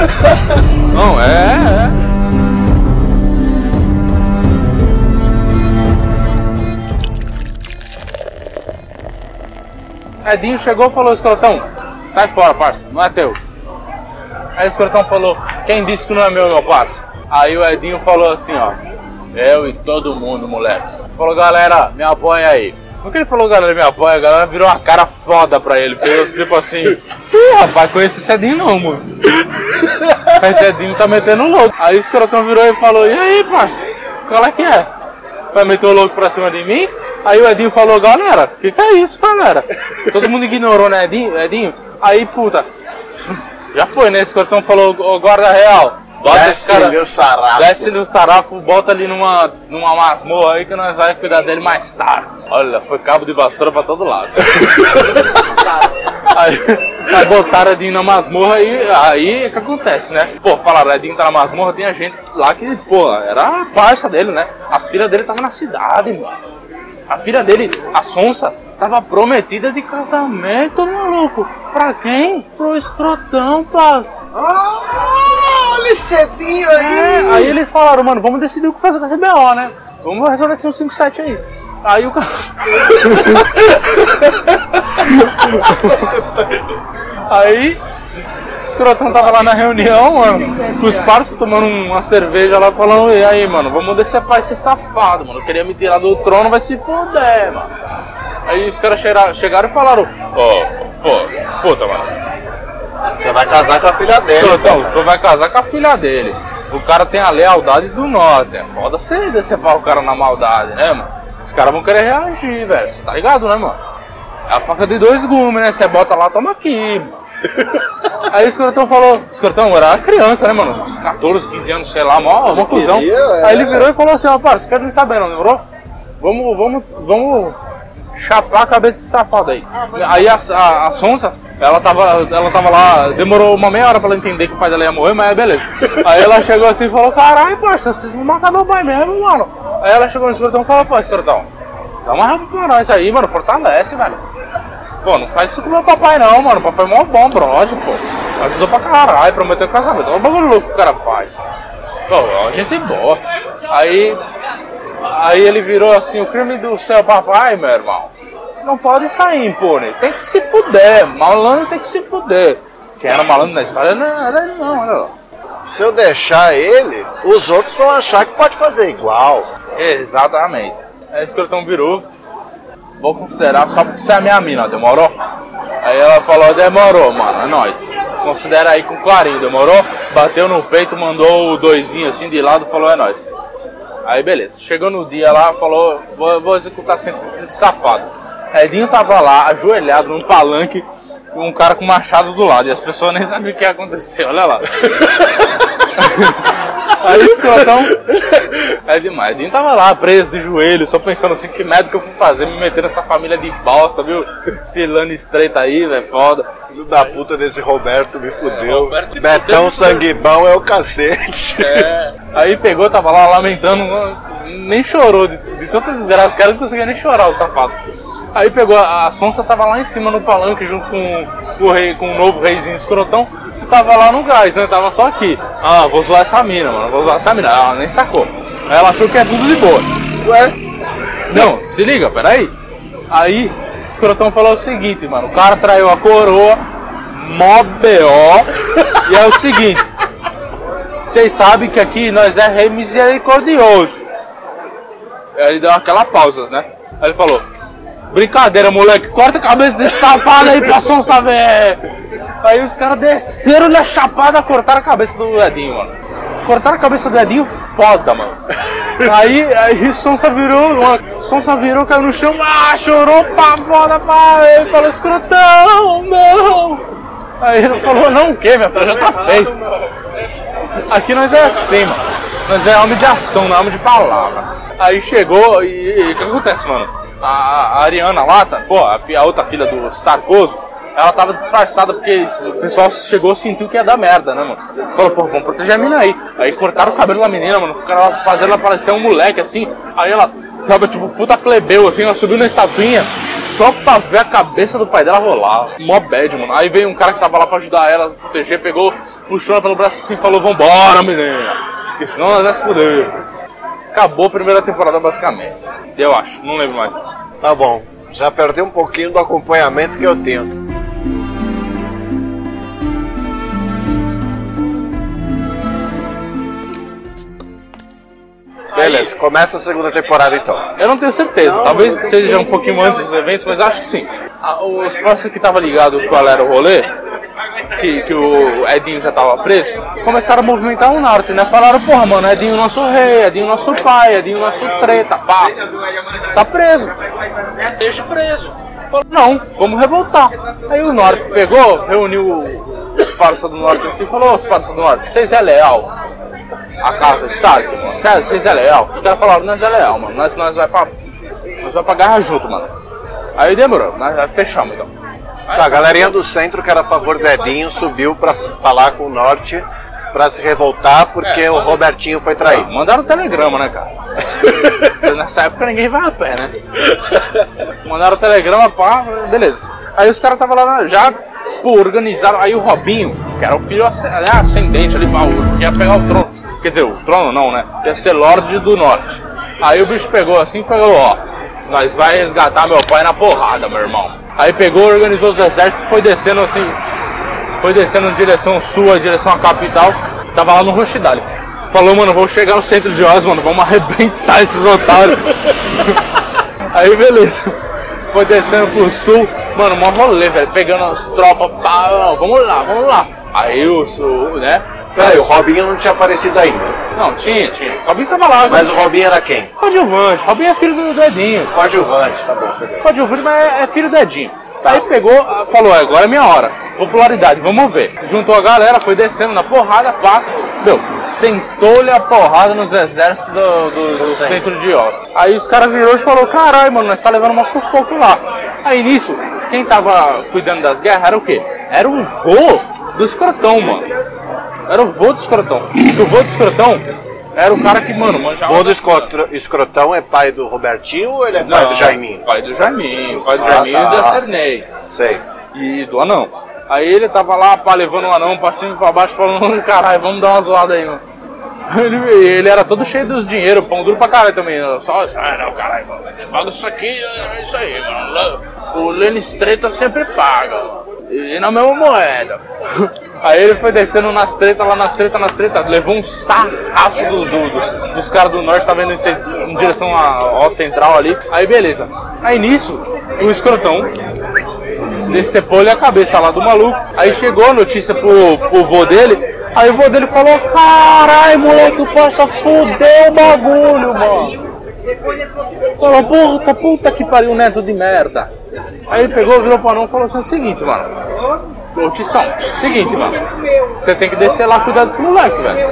Não, é, é. Edinho chegou e falou, escrotão, sai fora, parça, não é teu. Aí o escrotão falou, quem disse que não é meu, meu parça? Aí o Edinho falou assim, ó, eu e todo mundo, moleque. Falou, galera, me apoia aí. No que ele falou, galera, me apoia, a galera virou uma cara foda pra ele. Fez tipo assim, rapaz, conhece esse Edinho não, mano. Esse Edinho tá metendo louco. Aí o escrotão virou e falou, e aí, parça, qual é que é? Vai meter o louco pra cima de mim? Aí o Edinho falou, galera, que que é isso, galera? Todo mundo ignorou, né, Edinho? Edinho? Aí, puta, já foi, né? Esse cartão falou, ô guarda real, bota esse cara, Desce-lhe o sarrafo. desce-lhe o sarrafo, bota ali numa, numa masmorra aí que nós vamos cuidar dele mais tarde. Olha, foi cabo de vassoura pra todo lado. aí, aí botaram Edinho na masmorra e aí o que acontece, né? Pô, falaram, Edinho tá na masmorra, tinha gente lá que, pô, era a parça dele, né? As filhas dele estavam na cidade, mano. A filha dele, a Sonsa, tava prometida de casamento, maluco. Pra quem? Pro escrotão, parça. Ah, olha cedinho aí. É, aí eles falaram, mano, vamos decidir o que fazer com esse BO, né? Vamos resolver esse 157 aí. Aí o cara. aí, escrotão tava lá na reunião, mano, com os parceiros tomando uma cerveja lá, falando: E aí, mano, vamos decepar esse safado, mano. Queria me tirar do trono, vai se fuder, mano. Aí os caras chegaram, e falaram: Ó, pô, puta, mano. Você vai casar com a filha dele. Então, tu vai casar com a filha dele. O cara tem a lealdade do norte. É foda você decepar o cara na maldade, né, mano? Os caras vão querer reagir, velho. Você tá ligado, né, mano? É a faca de dois gumes, né? Você bota lá, toma aqui, mano. Aí o escrotão falou, o escrotão era criança, né, mano? Uns 14, 15 anos, sei lá, mó, mó cuzão. é. Aí ele virou e falou assim, ó, parça, quero nem saber, não, lembrou? Vamos, vamos, vamos chapar a cabeça desse safado aí. Aí a, a, a Sonsa, ela tava, ela tava lá, demorou uma meia hora pra ela entender que o pai dela ia morrer, mas beleza. Aí ela chegou assim e falou, caralho, parça, vocês vão matar meu pai mesmo, mano. Aí ela chegou no escrotão e falou, pô, escrotão, dá uma raiva pra nós aí, mano, fortalece, velho. Pô, não faz isso com meu papai não, mano. O papai é mó bom, brother, pô. Ajudou pra caralho, prometeu casamento. Olha o bagulho louco que o cara faz. Pô, a gente é boa. Aí. Aí ele virou assim, o crime do seu papai, meu irmão. Não pode sair impune. Tem que se fuder. Malandro tem que se fuder. Quem era malandro na história não era ele não, era. Se eu deixar ele, os outros vão achar que pode fazer igual. Exatamente. Aí o escrotão virou. Vou considerar só porque você é minha mina, demorou? Aí ela falou, demorou, mano, é nóis. Considera aí com carinho, demorou? Bateu no peito, mandou o doisinho assim de lado, falou, é nóis. Aí beleza, chegou no dia lá, falou, vou, vou executar a sentença safado. Edinho tava lá, ajoelhado num palanque, com um cara com machado do lado, e as pessoas nem sabiam o que ia acontecer, olha lá. Aí o escrotão. É demais. Edinho tava lá, preso de joelho, só pensando assim, que merda que eu fui fazer, me meter nessa família de bosta, viu? Cilano estreita aí, velho, foda. Filho da puta desse Roberto me fudeu. Roberto se Betão bom é o cacete. É. Aí pegou, tava lá lamentando, nem chorou, de, de tanta desgraça, o cara não conseguia nem chorar, o safado. Aí pegou, a, a Sonsa tava lá em cima no palanque junto com, o rei, com o novo reizinho escrotão, tava lá no gás, né? Tava só aqui. Ah, vou zoar essa mina, mano, vou zoar essa mina. Ela nem sacou. Aí ela achou que é tudo de boa. Ué? Não, se liga, peraí. Aí, o escrotão falou o seguinte, mano. O cara traiu a coroa, mó B.O. E é o seguinte. Vocês sabem que aqui nós é rei misericordioso. Aí ele deu aquela pausa, né? Aí ele falou, brincadeira, moleque, corta a cabeça desse safado aí pra sonsa ver. Aí os caras desceram-lhe a chapada, cortaram a cabeça do Edinho, mano. Cortaram a cabeça do Edinho foda, mano. Aí, aí Sonsa virou, uma, Sonsa virou, caiu no chão, ah, chorou pra foda, pá. Ele falou, escrotão, não. Aí ele falou, não o quê, minha filha, já tá feito. Aqui nós é assim, mano. Nós é homem de ação, não é homem de palavra. Aí chegou e o que acontece, mano? A, a Ariana lá, tá, pô, a, a outra filha do Starcoso, ela tava disfarçada porque o pessoal chegou sentiu que ia dar merda, né, mano? Falou, pô, vamos proteger a mina aí. Aí cortaram o cabelo da menina, mano, ficaram fazendo ela parecer um moleque assim. Aí ela tava tipo puta plebeu, assim, ela subiu na estatuinha só pra ver a cabeça do pai dela rolar. Mó bad, mano. Aí veio um cara que tava lá pra ajudar ela proteger, pegou, puxou ela pelo braço assim e falou: Vambora, menina, que senão nós vai se fuder. Acabou a primeira temporada, basicamente. Eu acho, não lembro mais. Tá bom. Já perdi um pouquinho do acompanhamento que eu tenho. Beleza, começa a segunda temporada então. Eu não tenho certeza, talvez seja um pouquinho antes dos eventos, mas acho que sim. Ah, Os próximos que estavam ligados qual era o rolê, que, que o Edinho já tava preso, começaram a movimentar o norte, né? Falaram, porra, mano, Edinho nosso rei, Edinho nosso pai, Edinho nosso treta, pá. Tá preso. Deixa preso. Falou, não, vamos revoltar. Aí o norte pegou, reuniu os parça do norte assim falou, os do norte, vocês é leal? a casa mano. Sério, vocês é leal? Os caras falaram, nós é leal, mano. Nós, nós vai pra. Nós vai pra guerra junto, mano. Aí demorou, nós fechamos então. Tá, a galerinha do centro que era a favor do Edinho subiu pra falar com o norte pra se revoltar porque É, o Robertinho foi traído. Mandaram telegrama, né, cara? Nessa época ninguém vai a pé, né? Mandaram telegrama, pá, beleza. Aí os caras estavam lá já pô, organizaram. Aí o Robinho, que era o filho né, ascendente ali, o- que ia pegar o trono. Quer dizer, o trono não, né? Ia ser Lorde do Norte. Aí o bicho pegou assim e falou: Ó, nós vai resgatar meu pai na porrada, meu irmão. Aí pegou, organizou os exércitos, foi descendo assim, foi descendo em direção sul, em direção à capital, tava lá no Rochidale. Falou, mano, vamos chegar no centro de Oz, mano, vamos arrebentar esses otários. Aí beleza. Foi descendo pro sul, mano, mó rolê, velho, pegando as tropas, pá, vamos lá, vamos lá. Aí o sul, né? Peraí, o Robinho não tinha aparecido ainda. Não, tinha, tinha. Robinho tava lá, Mas o Robinho era quem? coadjuvante. Robinho é filho do do Edinho. Coadjuvante, tá bom, beleza. Coadjuvante, mas é- é filho do Edinho. Aí pegou, falou, agora é minha hora. Popularidade, vamos ver. Juntou a galera, foi descendo na porrada, pá. Meu, sentou-lhe a porrada nos exércitos do, do- do centro de Oz. Aí os caras virou e falou, caralho, mano, nós tá levando uma sufoco lá. Aí nisso, quem tava cuidando das guerras era o quê? Era o vô do escrotão, mano. Era o vô do escrotão. Porque o vô do escrotão era o cara que, mano, manjava... Vô do escotro- escrotão é pai do Robertinho ou ele é pai Não, do Jaiminho? Pai do Jaiminho, pai do Ah, Jaiminho tá. e da Cernei. Sei. E do anão. Aí ele tava lá, pá, levando o anão pra cima e pra baixo, falando, caralho, vamos dar uma zoada aí, mano. Ele, ele era todo cheio dos dinheiro, pão duro pra caralho também. Só, ah, não, caralho, paga isso aqui, é isso aí, mano. O Lenny Estreita sempre paga, mano. E na mesma moeda. Aí ele foi descendo nas tretas, lá nas tretas, nas tretas, levou um sarrafo do, do- do- dos caras do norte, tá vendo em, em direção ao central ali. Aí beleza. Aí nisso, o escrotão decepou-lhe a cabeça lá do maluco. Aí chegou a notícia pro, pro vô dele. Aí o vô dele falou: Caralho, moleque, o parça fudeu o bagulho, mano. Falou, puta, puta que pariu, neto de merda. Aí ele pegou, virou pro anão e falou assim: é o seguinte, mano. Ô, Tição, seguinte, mano. Você tem que descer lá cuidar desse moleque, velho.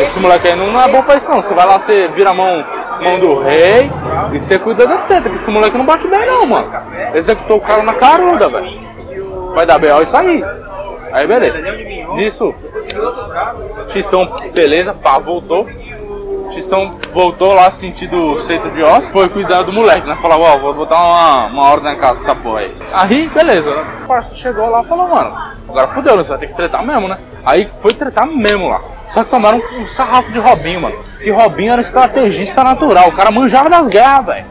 Esse moleque aí não, não é bom pra isso, não. Você vai lá, você vira a mão, mão do rei e você cuida das tetas, que esse moleque não bate bem, não, mano. Executou o cara na caruda, velho. Vai dar B.O. isso aí. Aí, beleza. Nisso, Tição, beleza, pá, voltou. Tição voltou lá sentido centro de osso, foi cuidar do moleque, né? Falava, ó, vou botar uma, uma ordem na casa dessa porra aí. Aí, beleza, o parça chegou lá e falou, mano, agora fudeu, né? Você vai ter que tretar mesmo, né? Aí foi tretar mesmo lá. Só que tomaram um, sarrafo de Robinho, mano. Que Robinho era estrategista natural, o cara manjava das guerras, velho.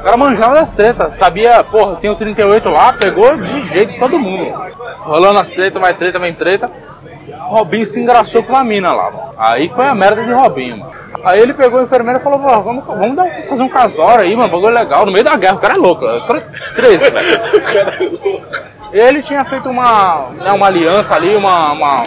O cara manjava das tretas, sabia, porra, tem o 38 lá, pegou de jeito todo mundo. Rolando as tretas, vai treta, vem treta. Robinho se engraçou com uma mina lá, mano. Aí foi a merda de Robinho, mano. Aí ele pegou a enfermeira e falou, "Pô, vamos, vamos dar, fazer um casório aí, mano, bagulho legal, no meio da guerra, o cara é louco, é 13, velho. Ele tinha feito uma, né, uma aliança ali, uma, uma-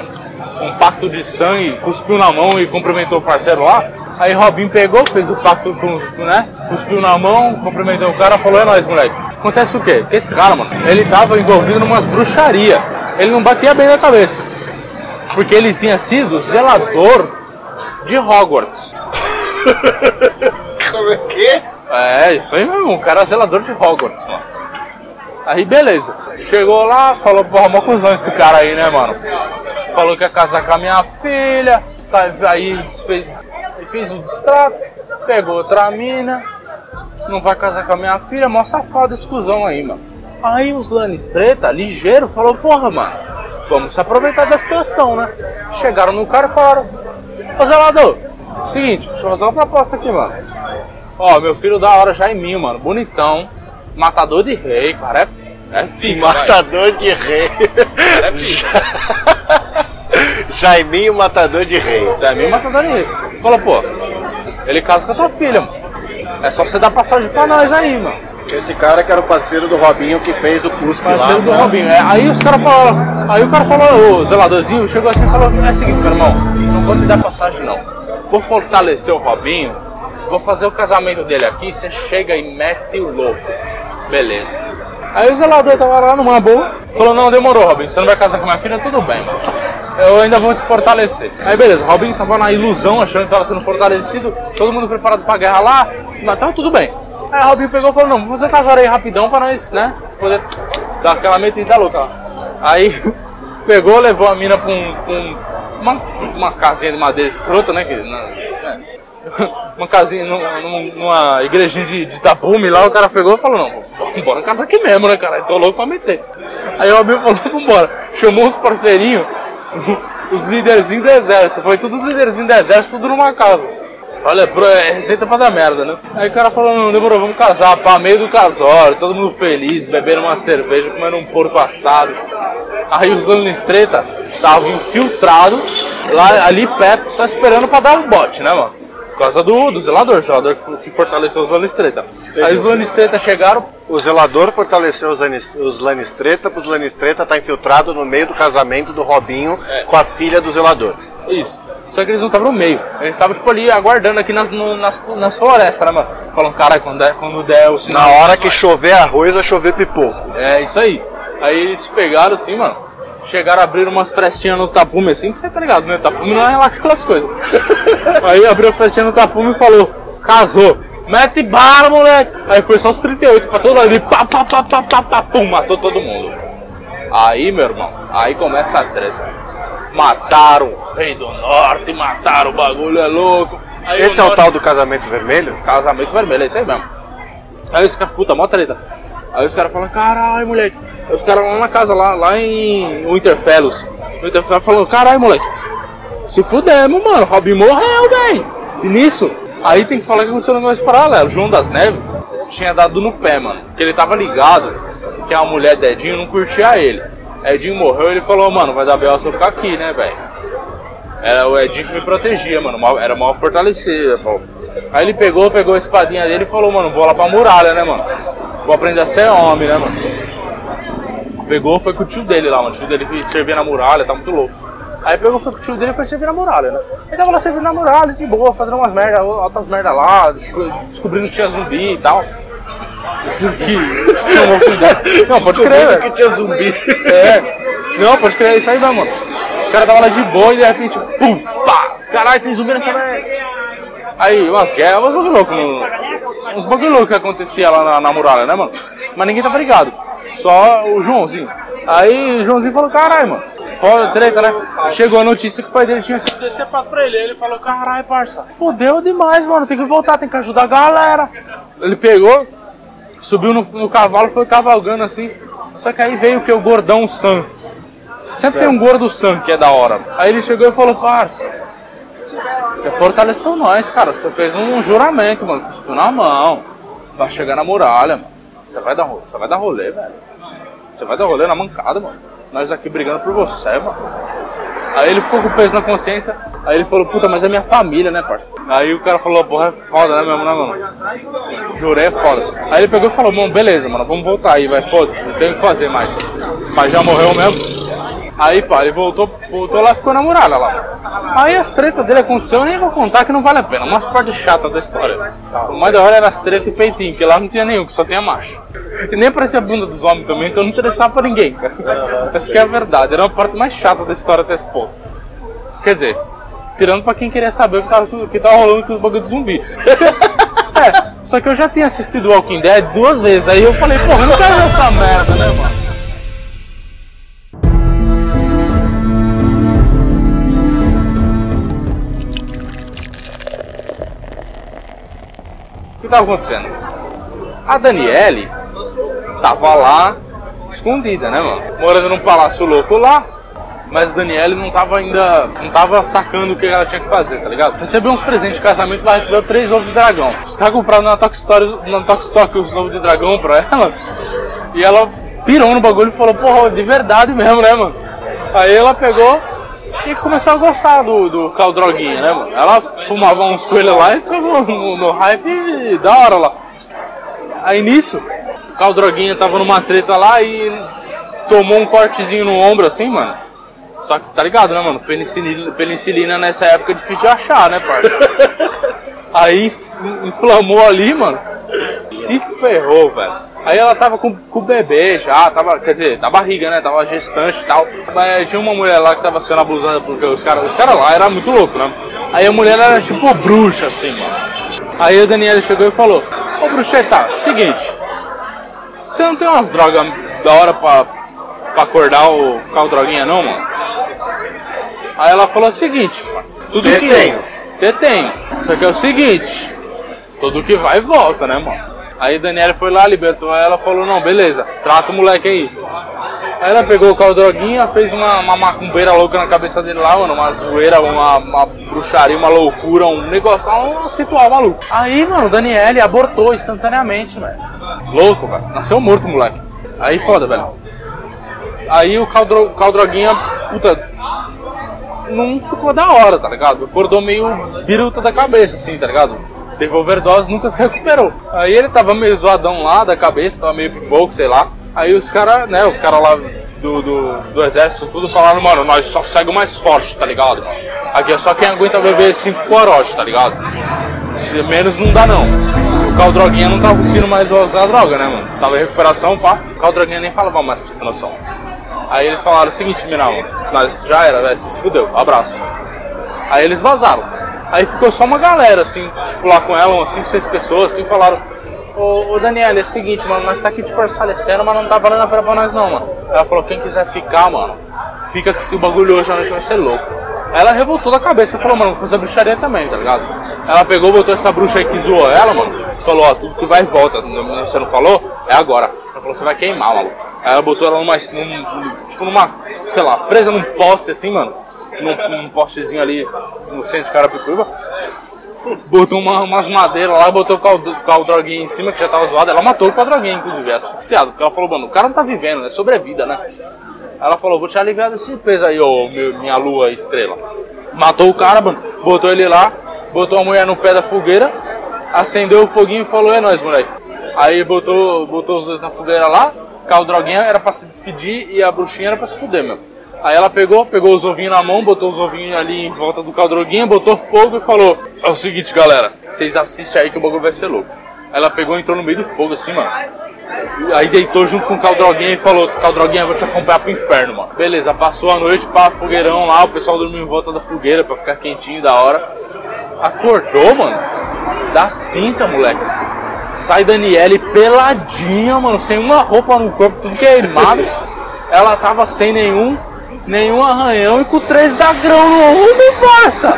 um pacto de sangue, cuspiu na mão e cumprimentou o parceiro lá. Aí Robinho pegou, fez o pacto com, né, cuspiu na mão, cumprimentou o cara, falou, é nóis, moleque. Acontece o quê? Porque esse cara, mano, ele tava envolvido numas bruxaria. Ele não batia bem na cabeça. Porque ele tinha sido zelador de Hogwarts. Como é que? É, isso aí mesmo, o cara é zelador de Hogwarts, mano. Aí beleza. Chegou lá, falou, porra, mó cuzão esse cara aí, né, mano? Falou que ia casar com a minha filha, tá, aí desfez, fez o distrato, pegou outra mina, não vai casar com a minha filha, mó safado esse cuzão aí, mano. Aí os Lannistreta, ligeiro, falou, porra, mano, vamos se aproveitar da situação, né? Chegaram no cara e falaram, ô zelador, seguinte, deixa eu fazer uma proposta aqui, mano. Ó, meu filho da hora já em mim, mano, bonitão, matador de rei, cara, é, é pica, vai. Matador de rei. É pica. Jaiminho, matador de rei. É mim matador de rei. Falou, pô, ele casa com a tua filha, mano. É só você dar passagem pra nós aí, mano. Esse cara que era o parceiro do Robinho que fez o Parceiro lá. do Robinho. É, aí os caras falaram. Aí o cara falou, o zeladorzinho chegou assim e falou: É o seguinte, meu irmão, não vou te dar passagem não. Vou fortalecer o Robinho, vou fazer o casamento dele aqui, você chega e mete o louco. Beleza. Aí o zelador tava lá numa boa, falou: Não, demorou, Robinho, você não vai casar com minha filha, tudo bem, mano. Eu ainda vou te fortalecer. Aí beleza, o Robinho tava na ilusão, achando que tava sendo fortalecido, todo mundo preparado pra guerra lá, mas tava tudo bem. Aí o Robinho pegou e falou: Não, vou fazer casório aí rapidão pra nós, né, poder dar aquela metida louca lá. Aí pegou, levou a mina pra um, pra um, uma, uma casinha de madeira escrota, né? Que, na, é, uma casinha, numa, numa igrejinha de, de tapume lá, o cara pegou e falou, não, bora casar aqui mesmo, né, cara? Eu tô louco pra meter. Aí o amigo falou, vambora. Chamou os parceirinhos, os líderzinhos do exército. Foi todos os líderzinhos do exército, tudo numa casa. Olha, é receita pra dar merda, né? Aí o cara falou, não, demorou, vamos casar, pá, meio do casório, todo mundo feliz, bebendo uma cerveja, comendo um porco assado. Aí os anos treta estavam infiltrados lá ali perto, só esperando pra dar um bote, né, mano? Por causa do, do zelador, o zelador que fortaleceu os Lanistreta. Aí os Lanistreta chegaram. O zelador fortaleceu os, os Lanistreta, os Lanistreta tá infiltrado no meio do casamento do Robinho é. com a filha do zelador. Isso. Só que eles não estavam no meio. Eles estavam, tipo, ali aguardando aqui nas, no, nas, nas florestas, né, mano? Falando, cara, quando, der, quando der o sinal. Na hora que chover arroz, vai chover pipoco. É, isso aí. Aí eles pegaram assim, mano. Chegaram a abrir umas frestinhas no tapume assim, que você tá ligado, né? Tapume não é lá aquelas coisas. aí abriu a frestinha no tapume e falou: casou. Mete bala, moleque! Aí foi só os 38 pra todo ali, pá, pá, pá, pá, pá, pá, pum, matou todo mundo. Aí, meu irmão, aí começa a treta mataram o rei do norte, mataram o bagulho, é louco. Aí Esse é o tal do casamento vermelho? Casamento vermelho, é isso aí mesmo. Aí os caras, puta, mó treta. Aí os caras falam, caralho, moleque. Aí os caras lá na casa, lá, lá em Winterfellows. Winterfellows falando, caralho, moleque. Se fudemos, mano. Robin morreu, velho. E nisso, aí tem que falar que aconteceu um negócio paralelo. João das Neves tinha dado no pé, mano. Porque ele tava ligado que a mulher Dedinho não curtia ele. Edinho morreu, ele falou, mano, vai dar B.O. se eu ficar aqui, né, velho? Era o Edinho que me protegia, mano. Era mal fortalecido. Aí ele pegou, pegou a espadinha dele e falou, mano, vou lá pra muralha, né, mano? Vou aprender a ser homem, né, mano? Pegou, foi com o tio dele lá, mano. O tio dele servia na muralha, tá muito louco. Aí pegou, foi com o tio dele e foi servir na muralha, né? Ele tava lá servindo na muralha, de boa, fazendo umas merda, outras merda lá, descobrindo que tinha zumbi e tal que chamou cuidado. Não, pode crer. que tinha zumbi. É. Não, pode crer, isso aí vai, mano. O cara tava lá de boa e de repente, pum, pá, caralho, tem zumbi nessa merda. Aí, umas guerras, uns bagulho louco, uns bagulho louco que acontecia lá na, na muralha, né, mano? Mas ninguém tava ligado. Só o Joãozinho. Aí o Joãozinho falou, caralho, mano. Foda, treta, né? Chegou a notícia que o pai dele tinha sido decepado pra ele. Ele falou, caralho, parça, fodeu demais, mano. Tem que voltar, tem que ajudar a galera. Ele pegou, subiu no, no cavalo, foi cavalgando assim. Só que aí veio o que? O gordão Sam. Sempre certo. tem um gordo Sam que é da hora. Aí ele chegou e falou, parça, você fortaleceu nós, cara. Você fez um juramento, mano. Cuspiu na mão. Vai chegar na muralha, mano. Você vai dar, você vai dar rolê, velho. Você vai dar rolê na mancada, mano. Nós aqui brigando por você, mano. Aí ele ficou com peso na consciência. Aí ele falou, puta, mas é minha família, né, parceiro? Aí o cara falou, porra, é foda, né, mesmo, né, mano? Jurei, é foda. Aí ele pegou e falou, mano, beleza, mano, vamos voltar aí, vai, foda-se, não tem o que fazer mais. Mas já morreu mesmo. Aí, pá, ele voltou, voltou lá e ficou na muralha lá. Aí as tretas dele aconteceu, eu nem vou contar que não vale a pena. Umas partes chatas da história. O mais da hora era as tretas e peitinho, porque lá não tinha nenhum, que só tinha macho. E nem parecia a bunda dos homens também, então não interessava pra ninguém, cara. Essa que é a verdade, era uma parte mais chata da história até esse ponto. Quer dizer, tirando pra quem queria saber o que tava, o que tava rolando com os bagulhos de zumbi. é, só que eu já tinha assistido Walking Dead duas vezes, aí eu falei, porra, eu não quero ver essa merda, né, mano? O que tava acontecendo? A Daniele tava lá escondida, né, mano? Morando num palácio louco lá, mas a Daniele não tava ainda, não tava sacando o que ela tinha que fazer, tá ligado? Recebeu uns presentes de casamento, mas recebeu três ovos de dragão. Os caras compraram na Tox Stock os ovos de dragão pra ela, e ela pirou no bagulho e falou, porra, de verdade mesmo, né, mano? Aí ela pegou e começou a gostar do, do né, mano? Ela fumava uns coelhos lá e ficou no, no hype da hora lá. Aí nisso, o Caldroguinha tava numa treta lá e tomou um cortezinho no ombro assim, mano. Só que tá ligado, né, mano? Penicilina, penicilina nessa época é difícil de achar, né, parça? Aí inflamou ali, mano. Se ferrou, velho. Aí ela tava com, com o bebê já, tava, quer dizer, na barriga, né? Tava gestante e tal. Mas tinha uma mulher lá que tava sendo abusada porque os caras os cara lá era muito louco, né? Aí a mulher era tipo bruxa, assim, mano. Aí a Daniela chegou e falou: Ô bruxeta, seguinte, você não tem umas drogas da hora pra, pra acordar o carro droguinha, não, mano? Aí ela falou o seguinte, mano, tudo Detenho. que. Detenho. Só que é o seguinte, tudo que vai volta, né, mano? Aí Daniela foi lá, libertou ela, falou, não, beleza, trata o moleque aí. Aí ela pegou o caldroguinha, fez uma, uma macumbeira louca na cabeça dele lá, mano, uma zoeira, uma, uma bruxaria, uma loucura, um negócio, um ritual maluco. Aí, mano, o Daniele abortou instantaneamente, velho. Louco, velho. Nasceu morto, moleque. Aí foda, velho. Aí o caldro, caldroguinha, puta, não ficou da hora, tá ligado? Acordou meio biruta da cabeça, assim, tá ligado? Teve overdose, nunca se recuperou. Aí ele tava meio zoadão lá da cabeça, tava meio pouco, sei lá. Aí os caras, né, os caras lá do, do, do exército, tudo falaram, mano, nós só segue o mais forte, tá ligado? Aqui é só quem aguenta beber 5 corote, tá ligado? Menos não dá não. O Caldroguinha não tava conseguindo mais usar a droga, né, mano? Tava em recuperação, pá. O Caldroguinha nem falava mais pra você ter noção. Aí eles falaram o seguinte, Miral, nós já era, velho, se fudeu, abraço. Aí eles vazaram. Aí ficou só uma galera, assim, tipo, lá com ela, umas 5, 6 pessoas, assim, falaram. Ô, ô é o seguinte, mano, nós tá aqui te fortalecendo, mas não tá valendo a pena pra nós não, mano. Ela falou, quem quiser ficar, mano, fica que se o bagulho hoje à noite vai ser louco. Aí ela revoltou da cabeça e falou, mano, vou fazer bruxaria também, tá ligado? Ela pegou, botou essa bruxa aí que zoou ela, mano, falou, ó, tudo que vai e volta, você não falou? É agora. Ela falou, você vai queimar, maluco. Aí ela botou ela numa, num, tipo numa, sei lá, presa num poste assim, mano, num, num postezinho ali no centro de Carapicuíba. Botou uma- umas madeiras lá, botou o caldo- caldroguinho em cima, que já tava zoado. Ela matou o caldroguinho, inclusive, é asfixiado. Porque ela falou, mano, o cara não tá vivendo, é sobrevida, né? Ela falou, vou te aliviar desse peso aí, ô meu- minha lua estrela. Matou o cara, mano, botou ele lá, botou a mulher no pé da fogueira, acendeu o foguinho e falou, é nóis, moleque. Aí botou, botou os dois na fogueira lá, caldroguinha era pra se despedir e a bruxinha era pra se fuder, meu. Aí ela pegou, pegou os ovinhos na mão, botou os ovinhos ali em volta do caldroguinha, botou fogo e falou: É o seguinte, galera, vocês assistem aí que o bagulho vai ser louco. Aí ela pegou e entrou no meio do fogo assim, mano. Aí deitou junto com o Caldroguinha e falou: Caldroguinha, vou te acompanhar pro inferno, mano. Beleza, passou a noite pra fogueirão lá, o pessoal dormiu em volta da fogueira pra ficar quentinho da hora. Acordou, mano, da cinza, moleque. Sai Daniele peladinha, mano, sem uma roupa no corpo, tudo queimado. Ela tava sem nenhum, nenhum arranhão e com três da grão no ombro, parça.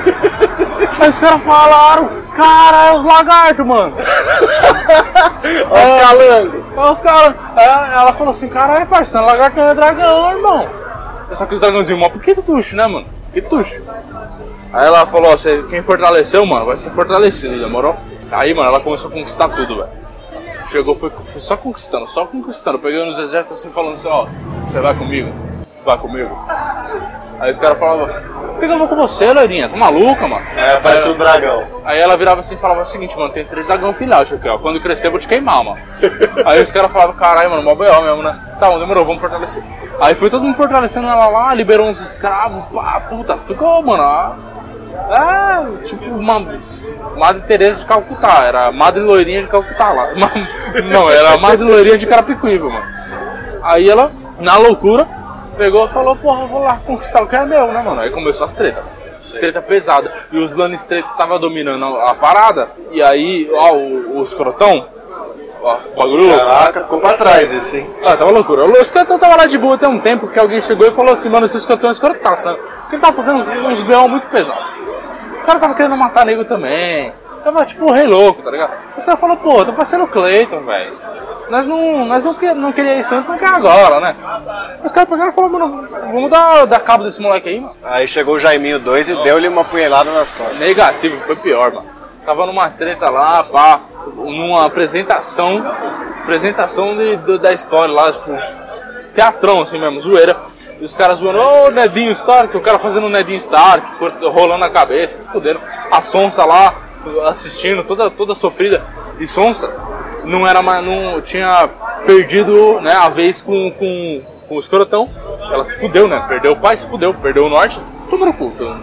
Aí os caras falaram, cara, é os lagartos, mano. Olha os calangos. Aí os caras, aí ela falou assim, caralho, parceiro, lagarto não é dragão, irmão. Só que os dragãozinhos, mó pequitucho, né, mano? Pequitucho. Aí ela falou, ó, quem fortaleceu, mano, vai ser fortalecido, demorou? Aí, mano, ela começou a conquistar tudo, velho. Chegou, foi, foi só conquistando, só conquistando. Pegando os exércitos assim, falando assim, ó, você vai comigo? Vai comigo? Aí os caras falavam, por que eu vou com você, loirinha? Tá maluca, mano? É, parece um dragão. Aí ela virava assim e falava o seguinte, mano, tem três dragão filhote aqui, ó. Quando crescer eu vou te queimar, mano. Aí os caras falavam, caralho, mano, mó B.O. mesmo, né? Tá, bom, demorou, vamos fortalecer. Aí foi todo mundo fortalecendo ela lá, liberou uns escravos, pá, puta, ficou, mano, a- é, tipo uma Madre Teresa de Calcutá, era a Madre Loirinha de Calcutá lá. Não, era a Madre Loirinha de Carapicuíba, mano. Aí ela, na loucura, pegou e falou, porra, eu vou lá conquistar o que é meu, né, mano? Aí começou as tretas. Treta pesada. E os Lannister tava dominando a, parada. E aí, ó, o, o escrotão, ó, o bagulho. Caraca, ficou pra trás esse, hein? Ah, tava loucura. O escrotão tava lá de boa até um tempo que alguém chegou e falou assim, mano, esse escrotão é escrotaço, né? Porque ele tava fazendo uns, uns muito pesados. O cara tava querendo matar nego também. Tava tipo rei louco, tá ligado? Os caras falaram, pô, tô parecendo o Cleiton, velho. Nós não, nós não, que, não queria isso antes, não quer agora, né? Os caras pegaram e falaram, mano, vamos dar, dar cabo desse moleque aí, mano. Aí chegou o Jaiminho 2 e deu-lhe uma punhelada nas costas. Negativo, foi pior, mano. Tava numa treta lá, pá, numa apresentação, apresentação de, do- da história lá, tipo, teatrão assim mesmo, zoeira. E os caras zoando, ô Nedinho Stark, o cara fazendo o Nedinho Stark, rolando a cabeça, se fuderam. A Sonsa lá, assistindo, toda, toda sofrida. E Sonsa não era mais, não tinha perdido né, a vez com, com, com o escrotão. Ela se fudeu, né? Perdeu o pai, se fudeu, perdeu o norte, tomou no cu. então.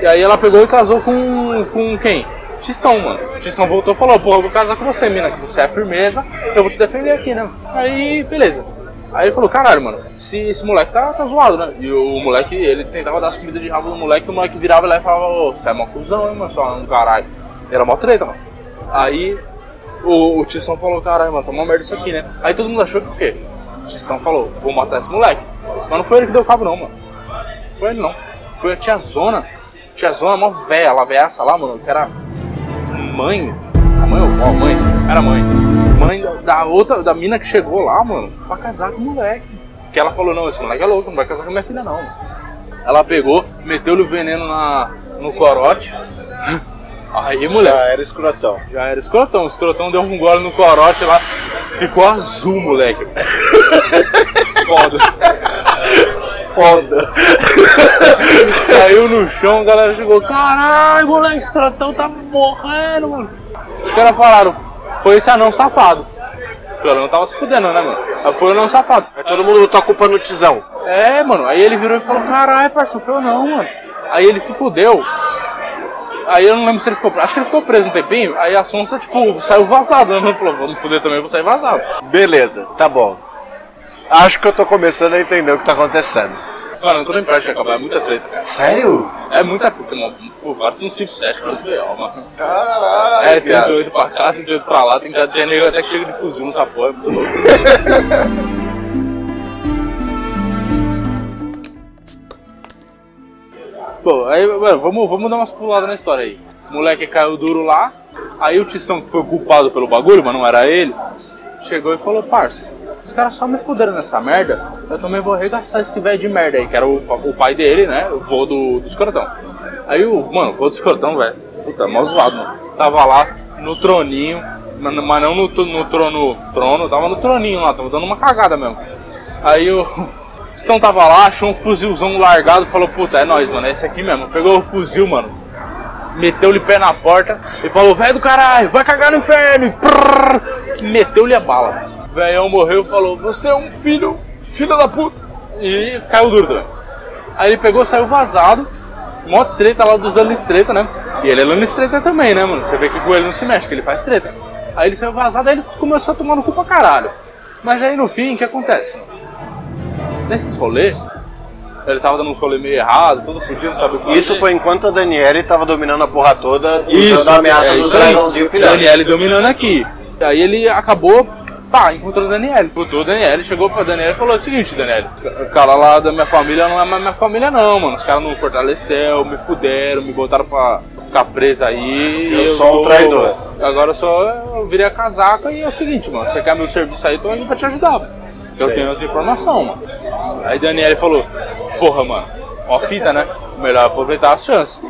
E aí ela pegou e casou com, com quem? Tição, mano. Tição voltou e falou, pô, eu vou casar com você, mina, que você é firmeza, eu vou te defender aqui, né? Aí, beleza. Aí ele falou, caralho, mano, se esse moleque tá, tá zoado, né? E o moleque, ele tentava dar as comidas de rabo do moleque, o moleque virava lá e falava, ô, você é mó cuzão, hein, mano, só um caralho. Era mó treta, mano. Aí o, o Tição falou, caralho, mano, tá uma merda isso aqui, né? Aí todo mundo achou que o quê? O Tição falou, vou matar esse moleque. Mas não foi ele que deu cabo não, mano. Foi ele não. Foi a tiazona. Tiazona, mó véia, ela veaça lá, mano, que era mãe. A mãe ou a mãe? Era mãe. Mãe da outra, da mina que chegou lá, mano, pra casar com o moleque. Que ela falou, não, esse moleque é louco, não vai casar com minha filha não. Ela pegou, meteu-lhe o veneno na, no corote. Aí, moleque. Já era escrotão. Já era escrotão. O escrotão deu um gole no corote lá. Ficou azul, moleque. Foda. Foda. Caiu no chão, a galera chegou. Caralho, moleque, esse escrotão tá morrendo, mano. Os caras falaram, foi esse anão safado. Pelo não tava se fudendo, né, mano? Aí foi o anão safado. Aí todo mundo botou a culpa no tizão. É, mano. Aí ele virou e falou, caralho, parceiro, foi eu não, mano. Aí ele se fudeu. Aí eu não lembro se ele ficou preso. Acho que ele ficou preso um tempinho. Aí a Sonsa, tipo, saiu vazado. Né? Ele falou, vamos fuder também, eu vou sair vazado. Beleza, tá bom. Acho que eu tô começando a entender o que tá acontecendo. Mano, nem perto de acabar, é muita treta. cara. Sério? É muita treta, mano. Pô, quase uns 5, 7 pra B.O., mano. Caralho, É, viado. 38 pra cá, 38 pra lá, tem, tem nego até que chega de fuzil nessa porra, é muito louco. Pô, aí, mano, vamos, vamos dar umas puladas na história aí. O moleque caiu duro lá, aí o Tição, que foi o culpado pelo bagulho, mas não era ele, chegou e falou, parça, os caras só me fuderam nessa merda, eu também vou arregaçar esse velho de merda aí, que era o, o pai dele, né, o vô do, do escrotão. Aí o, mano, o vô do escrotão, velho, puta, mó zoado, mano. Tava lá no troninho, mas, não no, no trono, trono, tava no troninho lá, tava dando uma cagada mesmo. Aí o São tava lá, achou um fuzilzão largado, falou, puta, é nóis, mano, é esse aqui mesmo. Pegou o fuzil, mano, meteu-lhe pé na porta e falou, velho do caralho, vai cagar no inferno! E meteu-lhe a bala. Velhão morreu e falou, você é um filho, filho da puta. E caiu duro também. Aí ele pegou, saiu vazado, mó treta lá dos danos treta, né? E ele é lance treta também, né, mano? Você vê que com ele não se mexe, que ele faz treta. Aí ele saiu vazado, aí ele começou a tomar no cu pra caralho. Mas aí no fim, o que acontece? Nesses rolês, ele tava dando uns rolês meio errado, todo fudido, não sabe o que Isso foi enquanto a Daniele tava dominando a porra toda, Isso, usando a ameaça é dragãozinhos filhotes. Daniele dominando aqui. Aí ele acabou, pá, encontrou o Daniele. Encontrou o Daniele, chegou pra Daniele e falou o seguinte, Daniele, o cara lá da minha família não é mais minha família não, mano. Os caras não fortaleceu, me fuderam, me botaram pra ficar preso aí. Eu sou um traidor. Agora eu só eu virei a casaca e é o seguinte, mano, você quer meu serviço aí, tô indo pra te ajudar. Eu Sei. tenho essa informação, mano. Aí Daniele falou, porra, mano, uma fita, né? Melhor aproveitar as chances.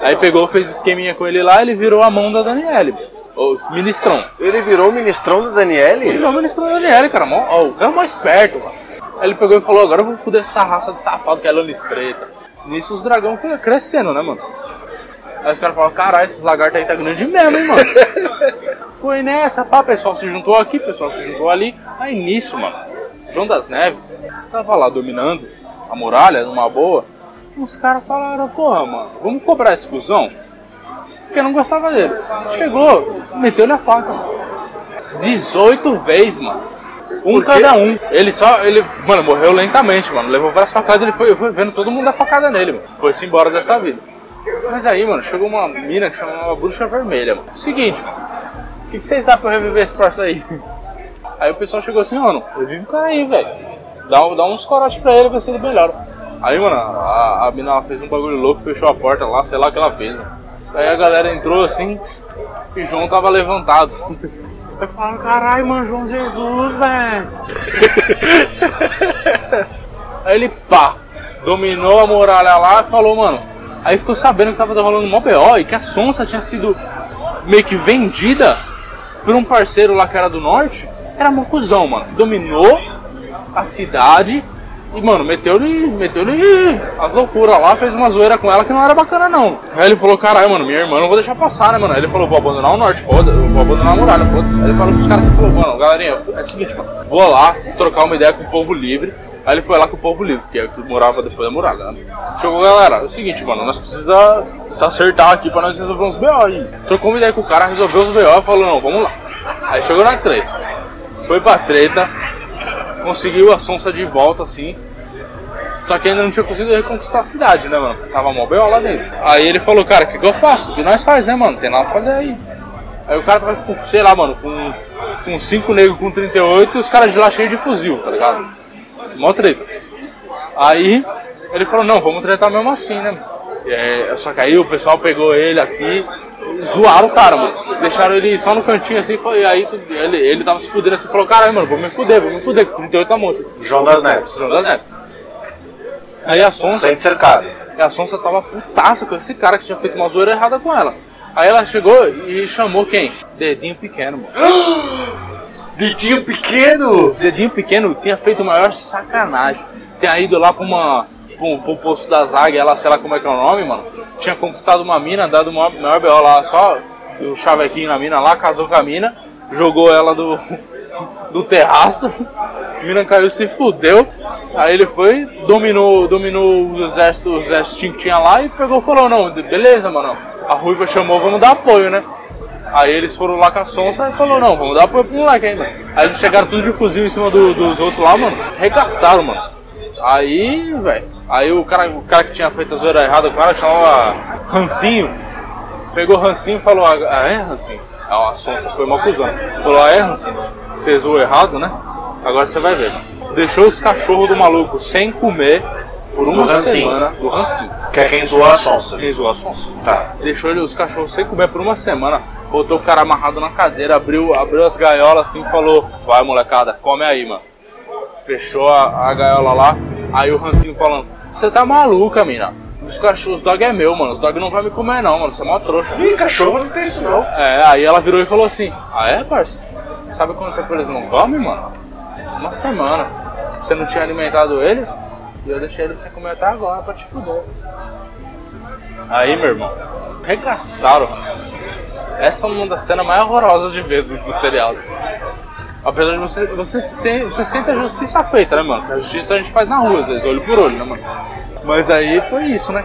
Aí pegou, fez esqueminha com ele lá, ele virou a mão da Daniele. O ministrão. Ele virou o ministrão da Daniele? Virou o ministrão da Daniele, cara. Mó, ó, o cara é mais esperto, mano. Aí ele pegou e falou, agora eu vou foder essa raça de safado que é lana estreita. Nisso os dragão cre- crescendo, né, mano? Aí os caras falaram, caralho, esses lagartos aí tá grande mesmo, hein, mano. Foi nessa, pá, pessoal se juntou aqui, pessoal se juntou ali. Aí nisso, mano, João das Neves tava lá dominando a muralha numa boa. Os caras falaram, porra, mano, vamos cobrar esse cuzão? Porque não gostava dele. Chegou, meteu-lhe a faca, mano. 18 vezes, mano. Um cada um. Ele só, ele, mano, morreu lentamente, mano. Levou várias facadas, ele foi, foi vendo todo mundo dar facada nele, mano. Foi-se embora dessa vida. Mas aí, mano, chegou uma mina que chamava Bruxa Vermelha, mano. Seguinte, mano. O que, que vocês dão pra eu reviver esse parça aí? Aí o pessoal chegou assim, mano, revive o cara aí, velho. Dá, dá uns corotes pra ele, ver se ele melhora. Aí, mano, a, a mina fez um bagulho louco, fechou a porta lá, sei lá o que ela fez, mano. Aí a galera entrou assim, e João tava levantado. Aí falaram, caralho, mano, João Jesus, velho. Aí ele, pá, dominou a muralha lá e falou, mano. Aí ficou sabendo que tava rolando mó BO e que a Sonsa tinha sido meio que vendida por um parceiro lá que era do norte. Era mó cuzão, mano. Dominou a cidade e, mano, meteu-lhe meteu-lhe as loucuras lá, fez uma zoeira com ela que não era bacana, não. Aí ele falou, caralho, mano, minha irmã não vou deixar passar, né, mano? Aí ele falou, vou abandonar o norte, foda eu vou abandonar a muralha, foda-se. Aí ele falou pros caras, assim, falou, mano, galerinha, é o seguinte, mano, vou lá trocar uma ideia com o povo livre. Aí ele foi lá com o povo livre, que é que morava depois da muralha, né? Chegou, galera, é o seguinte, mano, nós precisamos se acertar aqui pra nós resolver uns BO aí. Trocou uma ideia com o cara, resolveu os BO e falou, não, vamos lá. Aí chegou na treta. Foi pra treta, conseguiu a Sonsa de volta, assim. Só que ainda não tinha conseguido reconquistar a cidade, né, mano? Tava mó B.O. lá dentro. Aí ele falou, cara, o que, que eu faço? O que nós faz, né, mano? Tem nada pra fazer aí. Aí o cara tava, com, sei lá, mano, com, com cinco negros com 38 e os caras de lá cheios de fuzil, tá ligado? Mó treta. Aí Ele falou, não, vamos tretar mesmo assim, né? É, só que aí o pessoal pegou ele aqui, zoaram o cara, mano. Deixaram ele só no cantinho assim, foi, aí ele, ele tava se fudendo assim, falou, caralho, mano, vou me fuder, vou me fuder, com 38 a moça. João das Neves. João das Neves. Aí a Sonsa, Sente cercado. e a Sonsa tava putaça com esse cara que tinha feito uma zoeira errada com ela. Aí ela chegou e chamou quem? Dedinho pequeno, mano. Dedinho pequeno! Dedinho pequeno tinha feito a maior sacanagem. Tinha ido lá pra uma. Pro, pro posto das águias, lá, sei lá como é que é o nome, mano. Tinha conquistado uma mina, dado o maior, maior BO lá, só o chavequinho na mina lá, casou com a mina, jogou ela do, do terraço, a mina caiu, se fudeu. Aí ele foi, dominou, dominou os exércitos, os que tinha lá e pegou e falou, não, beleza, mano. A Ruiva chamou, vamos dar apoio, né? Aí eles foram lá com a sonsa e falou, não, vamos dar apoio pro moleque mano. Aí eles chegaram tudo de fuzil em cima do- dos outros lá, mano. Arregaçaram, mano. Aí, velho. Aí o cara, o cara que tinha feito a zoeira errada com ela, chamava Rancinho, pegou o Rancinho e falou, ah, é, Rancinho? A sonsa foi uma cuzão. Falou, ah, é, Rancinho? Você zoou errado, né? Agora você vai ver. Deixou os cachorros do maluco sem comer por uma Do semana. Do Rancinho. Que é quem zoou a sonsa. Quem zoou a sonsa? Tá. Deixou ele, os cachorros sem comer por uma semana. Botou o cara amarrado na cadeira, abriu, abriu as gaiolas assim e falou: Vai molecada, come aí, mano. Fechou a, a gaiola lá. Aí o Rancinho falando: Você tá maluca, mina? Os cachorros, os dog é meu, mano. Os dog não vai me comer, não, mano. Você é mó trouxa. Ih, cachorro não tem isso não. É, aí ela virou e falou assim: Ah, é, parça? Sabe quanto tempo eles não comem, mano? Uma semana. Você não tinha alimentado eles? E eu deixei eles sem comer até agora pra te fuder. Aí, meu irmão, arregaçaram, Hans. Essa é uma das cenas mais horrorosas de ver do, do seriado. Apesar de você, você, se você sente a justiça feita, né, mano? Porque a justiça a gente faz na rua, às vezes, olho por olho, né, mano? Mas aí foi isso, né?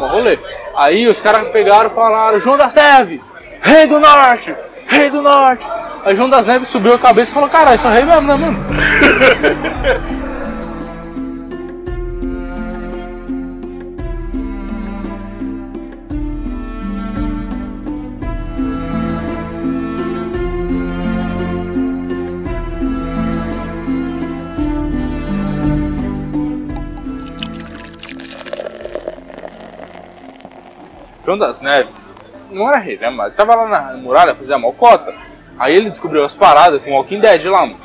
Um rolê. Aí os caras pegaram e falaram: João das Neves, rei do norte, rei do norte. Aí João das Neves subiu a cabeça e falou: Caralho, sou rei mesmo, né, mano? João das Neves não era rei, né, mas ele tava lá na muralha fazendo mocota. Aí ele descobriu as paradas com Walking Dead lá, mano.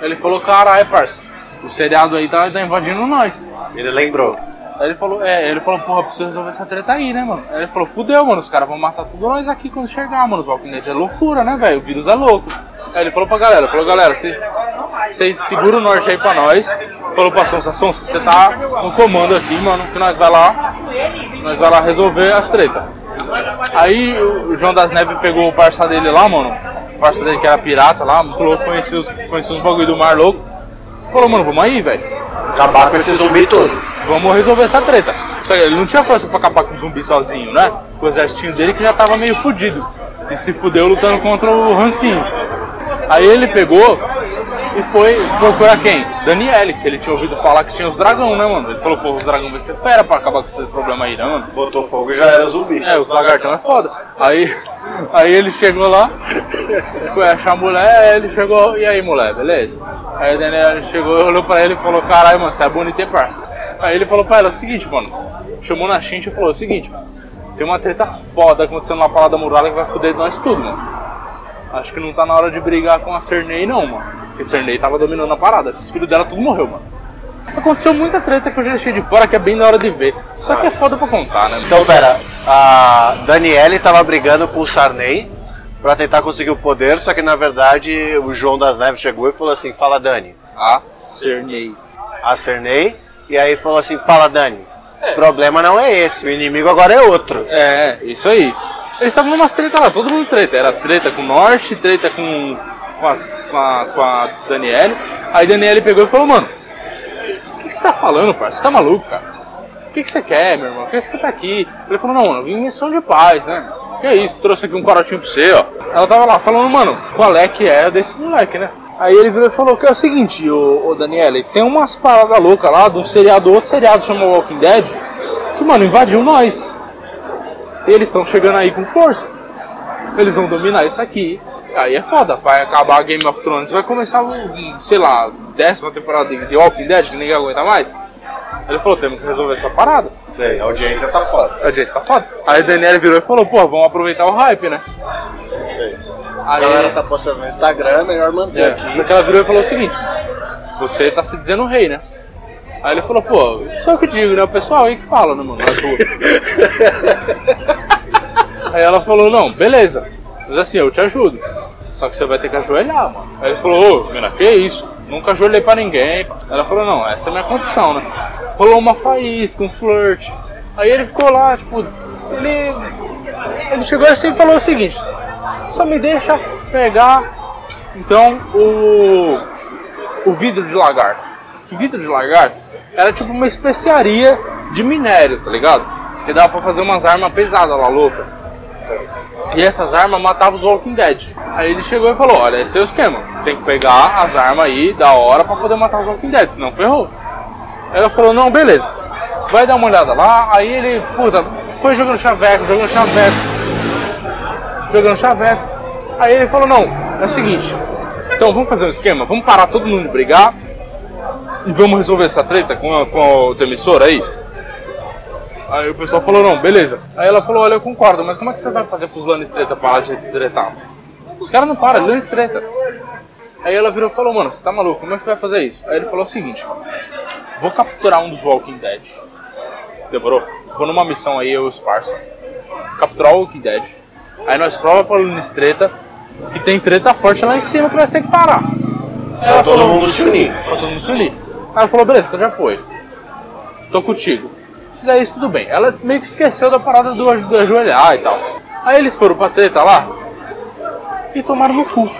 Ele falou: Caralho, parça, o seriado aí tá, tá invadindo nós. Ele lembrou. Aí ele falou, é, ele falou, porra, preciso resolver essa treta aí, né, mano? Aí ele falou, fudeu, mano, os caras vão matar tudo nós aqui quando chegar, mano. Os Walking Dead é loucura, né, velho? O vírus é louco. Aí ele falou pra galera, falou, galera, vocês seguram o norte aí pra nós. Falou pra Sonsa, Sonsa, você tá no comando aqui, mano, que nós vai lá, nós vai lá resolver as tretas. Aí o João das Neves pegou o parça dele lá, mano, o parça dele que era pirata lá, muito louco, conhecia os, conhecia os bagulho do mar louco. Falou, mano, vamos aí, velho. Acabar com esse zumbi todo. Vamos resolver essa treta. Só que ele não tinha força pra acabar com o zumbi sozinho, né? Com o exército dele que já tava meio fudido. E se fudeu lutando contra o Rancinho. Aí ele pegou e foi procurar quem? Daniele, que ele tinha ouvido falar que tinha os dragão, né, mano? Ele falou, pô, os dragão vai ser fera pra acabar com esse problema aí, né, mano? Botou fogo e já era zumbi. É, os lagartão é foda. Aí, aí ele chegou lá, foi achar a mulher, ele chegou, e aí mulher, beleza? Aí a Daniela chegou, olhou pra ele e falou, caralho, mano, você é bonita, hein, parça? Aí ele falou pra ela, é o seguinte, mano, chamou na xinte e falou, é o seguinte, tem uma treta foda acontecendo na Palácio da Muralha que vai foder nós tudo, mano. Acho que não tá na hora de brigar com a Cernei não, mano. Porque a Cernei tava dominando a parada, os filhos dela tudo morreu, mano. Aconteceu muita treta que eu já deixei de fora, que é bem da hora de ver. Só que é foda pra contar, né? Então, pera, a Daniele tava brigando com o Sarney pra tentar conseguir o poder, só que na verdade o João das Neves chegou e falou assim: Fala Dani. A Cernei. A Cernei, e aí falou assim: Fala Dani. O problema não é esse, o inimigo agora é outro. É, isso aí. Eles estavam numas treta lá, todo mundo treta. Era treta com o Norte, treta com, com, as- com a, com a Daniele. Aí Daniele pegou e falou, mano, o que, você tá falando, parça? Você tá maluco, cara? O que, que você quer, meu irmão? Que, que você tá aqui? Ele falou, não, mano, eu vim em missão de paz, né? Que é isso? Trouxe aqui um corotinho pra você, ó. Ela tava lá falando, mano, qual é que é desse moleque, né? Aí ele virou e falou que é o seguinte, ô, ô Daniele, tem umas paradas loucas lá de um seriado, outro seriado chamado Walking Dead, que, mano, invadiu nós. Eles estão chegando aí com força. Eles vão dominar isso aqui. Aí é foda. Vai acabar Game of Thrones. Vai começar, sei lá, décima temporada de The Walking Dead, que ninguém aguenta mais. Ele falou, temos que resolver essa parada. Sei, a audiência tá foda. A audiência tá foda. Aí a Daniela virou e falou, pô, vamos aproveitar o hype, né? Sei. A Aí, galera tá postando no Instagram, melhor manter é, aqui. só que ela virou e falou o seguinte, você tá se dizendo rei, né? Aí ele falou, pô, só eu que digo, né? O pessoal aí que fala, né, mano? Aí ela falou, não, beleza. Mas assim, eu te ajudo. Só que você vai ter que ajoelhar, mano. Aí ele falou, ô, mina, que isso? Nunca ajoelhei pra ninguém. Ela falou, não, essa é a minha condição, né? Rolou uma faísca, um flirt. Aí ele ficou lá, tipo, ele. Ele chegou assim e falou o seguinte, só me deixa pegar então o. o vidro de lagarto. Que vidro de lagarto era tipo uma especiaria de minério, tá ligado? Que dava pra fazer umas armas pesadas lá, louca. E essas armas matavam os Walking Dead. Aí ele chegou e falou: Olha, esse é o esquema. Tem que pegar as armas aí da hora pra poder matar os Walking Dead, senão ferrou. Aí ela falou: Não, beleza. Vai dar uma olhada lá. Aí ele, puta, foi jogando chaveco, jogando chaveco, jogando chaveco. Aí ele falou: Não, é o seguinte. Então vamos fazer um esquema, vamos parar todo mundo de brigar e vamos resolver essa treta com, a, com o teu emissor aí. Aí o pessoal falou, não, beleza. Aí ela falou, olha, eu concordo, mas como é que você vai fazer pros Lannis treta parar de tretar? Os caras não param, Lannis treta. Aí ela virou e falou, mano, você tá maluco, como é que você vai fazer isso? Aí ele falou o seguinte, vou capturar um dos Walking Dead. Demorou? Vou numa missão aí, eu e os parça. Capturar o Walking Dead. Aí nós prova pra Lannis treta que tem treta forte lá em cima que nós tem que parar. Aí ela todo falou, mundo se unir. Pra todo mundo se unir. Aí ela falou, beleza, então já foi. Tô contigo. Fizer isso, tudo bem. Ela meio que esqueceu da parada do, do ajoelhar e tal. Aí eles foram pra treta lá e tomaram no cu.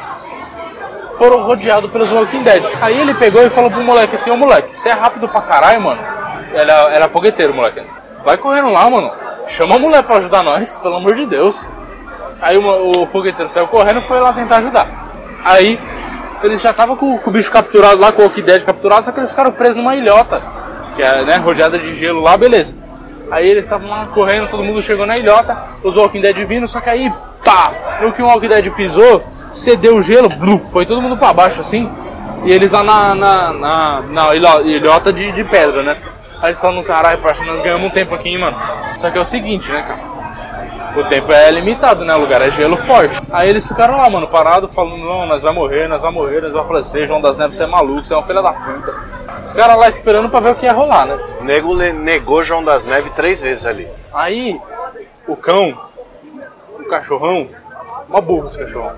Foram rodeados pelos Walking Dead. Aí ele pegou e falou pro moleque assim, ô moleque, você é rápido pra caralho, mano. Era, era fogueteiro, moleque. Vai correndo lá, mano. Chama a mulher pra ajudar nós, pelo amor de Deus. Aí mo- o fogueteiro saiu correndo e foi lá tentar ajudar. Aí eles já estavam com, com o bicho capturado lá, com o Walking Dead capturado, só que eles ficaram presos numa ilhota, que é né, rodeada de gelo lá, beleza. Aí eles estavam lá correndo, todo mundo chegou na ilhota, os Walking Dead vindo, só que aí, pá, no que o Walking Dead pisou, cedeu o gelo, blu, foi todo mundo pra baixo assim, e eles lá na, na, na, na ilho- ilhota de, de pedra, né? Aí eles falam, caralho, parça, nós ganhamos um tempo aqui, hein, mano. Só que é o seguinte, né, cara? O tempo é limitado, né? O lugar é gelo forte. Aí eles ficaram lá, mano, parados, falando: não, nós vamos morrer, nós vamos morrer, nós vamos falecer. João das Neves, você é maluco, você é uma filha da puta. Os caras lá esperando pra ver o que ia rolar, né? O nego negou João das Neves três vezes ali. Aí, o cão, o cachorrão, uma burra esse cachorrão.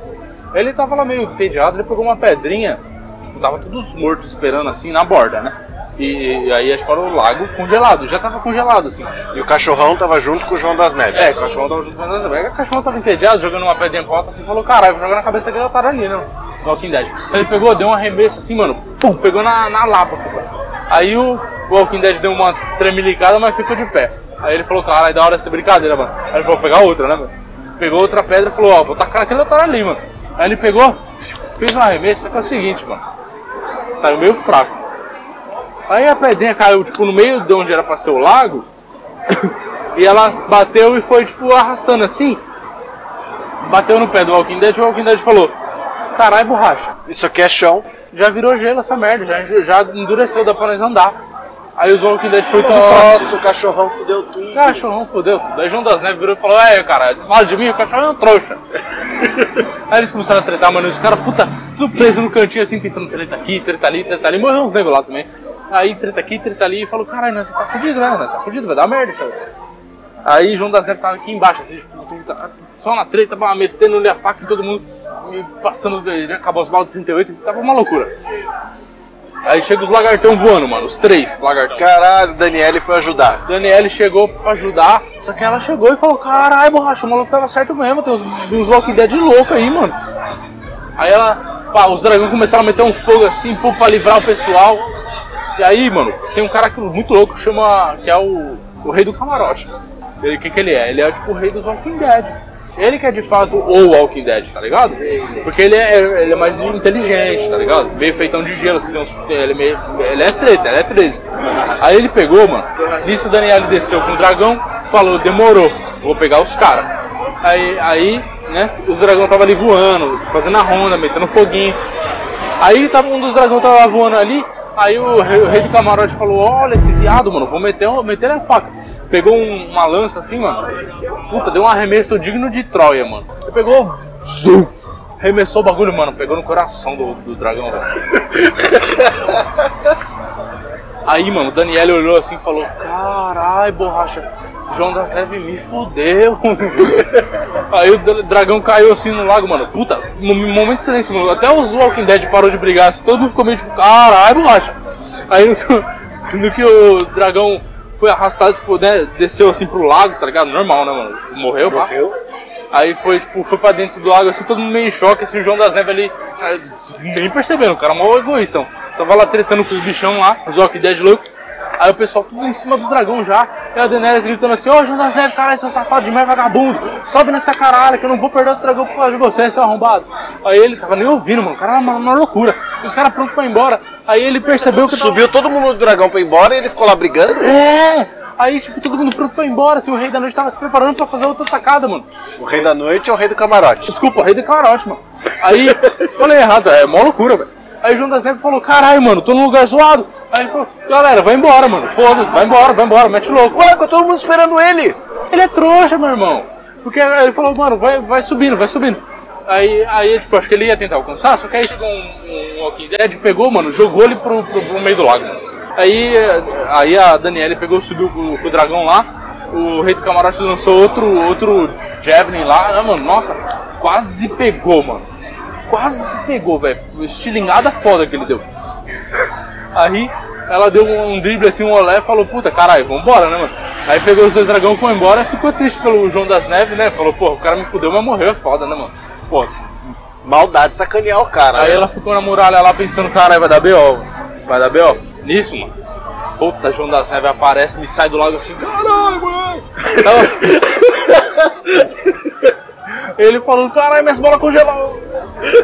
Ele tava lá meio entediado, ele pegou uma pedrinha, tipo, tava todos mortos esperando assim na borda, né? E, e aí acho que era o lago congelado, já tava congelado assim. E o cachorrão tava junto com o João das Neves. É, o cachorro tava junto com a Aí O cachorro tava entediado, jogando uma pedrinha pra alta assim, falou, caralho, vou jogar na cabeça daquele otário ali, né? Walking Dead. Ele pegou, deu um arremesso assim, mano, pum, pegou na, na lapa. pô. Aí o Walking Dead deu uma tremelicada, mas ficou de pé. Aí ele falou, caralho, da hora essa brincadeira, mano. Aí ele falou, vou pegar outra, né, mano? Pegou outra pedra e falou, ó, vou tacar naquele otário ali, mano. Aí ele pegou, fez um arremesso, só que é o seguinte, mano. Saiu meio fraco. Aí a pedrinha caiu, tipo, no meio de onde era pra ser o lago. e ela bateu e foi, tipo, arrastando assim. Bateu no pé do Walking Dead e o Walking Dead falou: Carai, borracha, Isso aqui é chão. já virou gelo essa merda, já, já endureceu, dá pra nós andar. Aí os Walking Dead foi tudo pra Nossa, o cachorrão fudeu tudo. Cachorrão fodeu tudo. Aí João das Neves virou e falou: É, cara, vocês falam de mim, o cachorro é um trouxa. Aí eles começaram a tretar, mano. Os caras, puta, tudo preso no cantinho assim, tentando treta aqui, treta ali, treta ali. Morreu uns negros lá também. Aí treta aqui, treta ali. E falou: Caralho, nós tá fudido, né? Nós tá fudido, vai dar merda isso aí. João das Neves tava aqui embaixo, assim, tipo, tá- só na treta, pá, metendo-lhe a faca em todo mundo, passando, já acabou as balas de 38, tava uma loucura. Aí chega os lagartão voando, mano, os três lagartão. Caralho, o Daniele foi ajudar. Daniele chegou pra ajudar, só que ela chegou e falou: Caralho, borracha, o maluco tava certo mesmo, tem uns, uns Walking Dead louco aí, mano. Aí ela, pá, os dragões começaram a meter um fogo assim, pô, pra livrar o pessoal. E aí, mano, tem um cara muito louco que chama. que é o, o rei do camarote. Ele, o que, que ele é? Ele é tipo o rei dos Walking Dead. Ele que é de fato o Walking Dead, tá ligado? Porque ele é, ele é mais inteligente, tá ligado? Meio feitão de gelo, assim, tem uns, ele, é meio, ele é treta, ele é 13. Aí ele pegou, mano. Nisso o Daniel desceu com o dragão, falou: demorou, vou pegar os caras. Aí, aí, né, os dragões tava ali voando, fazendo a ronda, metendo foguinho. Aí tava, um dos dragões tava voando ali, Aí o rei, o rei do camarote falou: Olha esse viado, mano, vou meter, meter a faca. Pegou um- uma lança assim, mano. Puta, deu um arremesso digno de Troia, mano. Ele pegou. Zum, arremessou o bagulho, mano. Pegou no coração do, do dragão. Aí, mano, o Daniel olhou assim e falou: Carai, borracha, João das Neves me fudeu. Aí o dra- dragão caiu assim no lago, mano. Puta, no momento de silêncio, mano. Até os Walking Dead parou de brigar, assim, todo mundo ficou meio tipo: Carai, borracha. Aí no que, o- no que o dragão foi arrastado, tipo, né, desceu assim pro lago, tá ligado? Normal, né, mano? Morreu, pá. Morreu? Aí foi, tipo, foi pra dentro do lago, assim, todo mundo meio em choque, assim, o João das Neves ali, ah, nem percebendo, o cara é mó egoísta. Então. Tava lá tretando com os bichão lá, os Walking Dead louco. Aí o pessoal tudo em cima do dragão já. E a Daenerys gritando assim, ô João das Neves, caralho, seu safado de merda vagabundo, sobe nessa caralho que eu não vou perder o dragão por causa de você, seu arrombado. Aí ele tava nem ouvindo, mano, o cara era uma, uma loucura. E os caras prontos pra ir embora. Aí ele percebeu que... tava- Subiu todo mundo do dragão pra ir embora e ele ficou lá brigando? É! Aí, tipo, todo mundo pronto pra ir embora, assim, o Rei da Noite tava se preparando pra fazer outra atacada, mano. O rei da noite é o rei do camarote. Desculpa, rei do camarote, mano. Aí, falei errado, é mó loucura, velho. Aí o João das Neves falou, caralho, mano, tô num lugar zoado. Aí ele falou, galera, vai embora, mano. Foda-se, vai embora, vai embora, mete louco. Ué, ficou todo mundo esperando ele. Ele é trouxa, meu irmão. Porque aí ele falou, mano, vai, vai subindo, vai subindo. Aí, aí, tipo, acho que ele ia tentar alcançar, só que aí chegou um, um Walking Dead, pegou, mano, jogou ele pro, pro, pro meio do lago. Aí, aí a Daniela pegou, subiu com, com o dragão lá, o rei do camarote lançou outro, outro Javelin lá, ah, mano, nossa, quase pegou, mano. Quase pegou, velho. Estilingada foda que ele deu. Aí ela deu um, drible assim, um olé e falou, puta, caralho, vambora, né, mano? Aí pegou os dois dragões, foi embora, ficou triste pelo João das Neves, né? Falou, pô, o cara me fudeu, mas morreu, é foda, né, mano? Pô, maldade sacanear o cara. Aí né? ela ficou na muralha lá pensando, caralho, vai dar B.O. Vai dar B.O. Nisso, mano. Puta, João das Neves aparece, me sai do lago assim, caralho, mano. Ele falando, caralho, minhas bolas congelaram.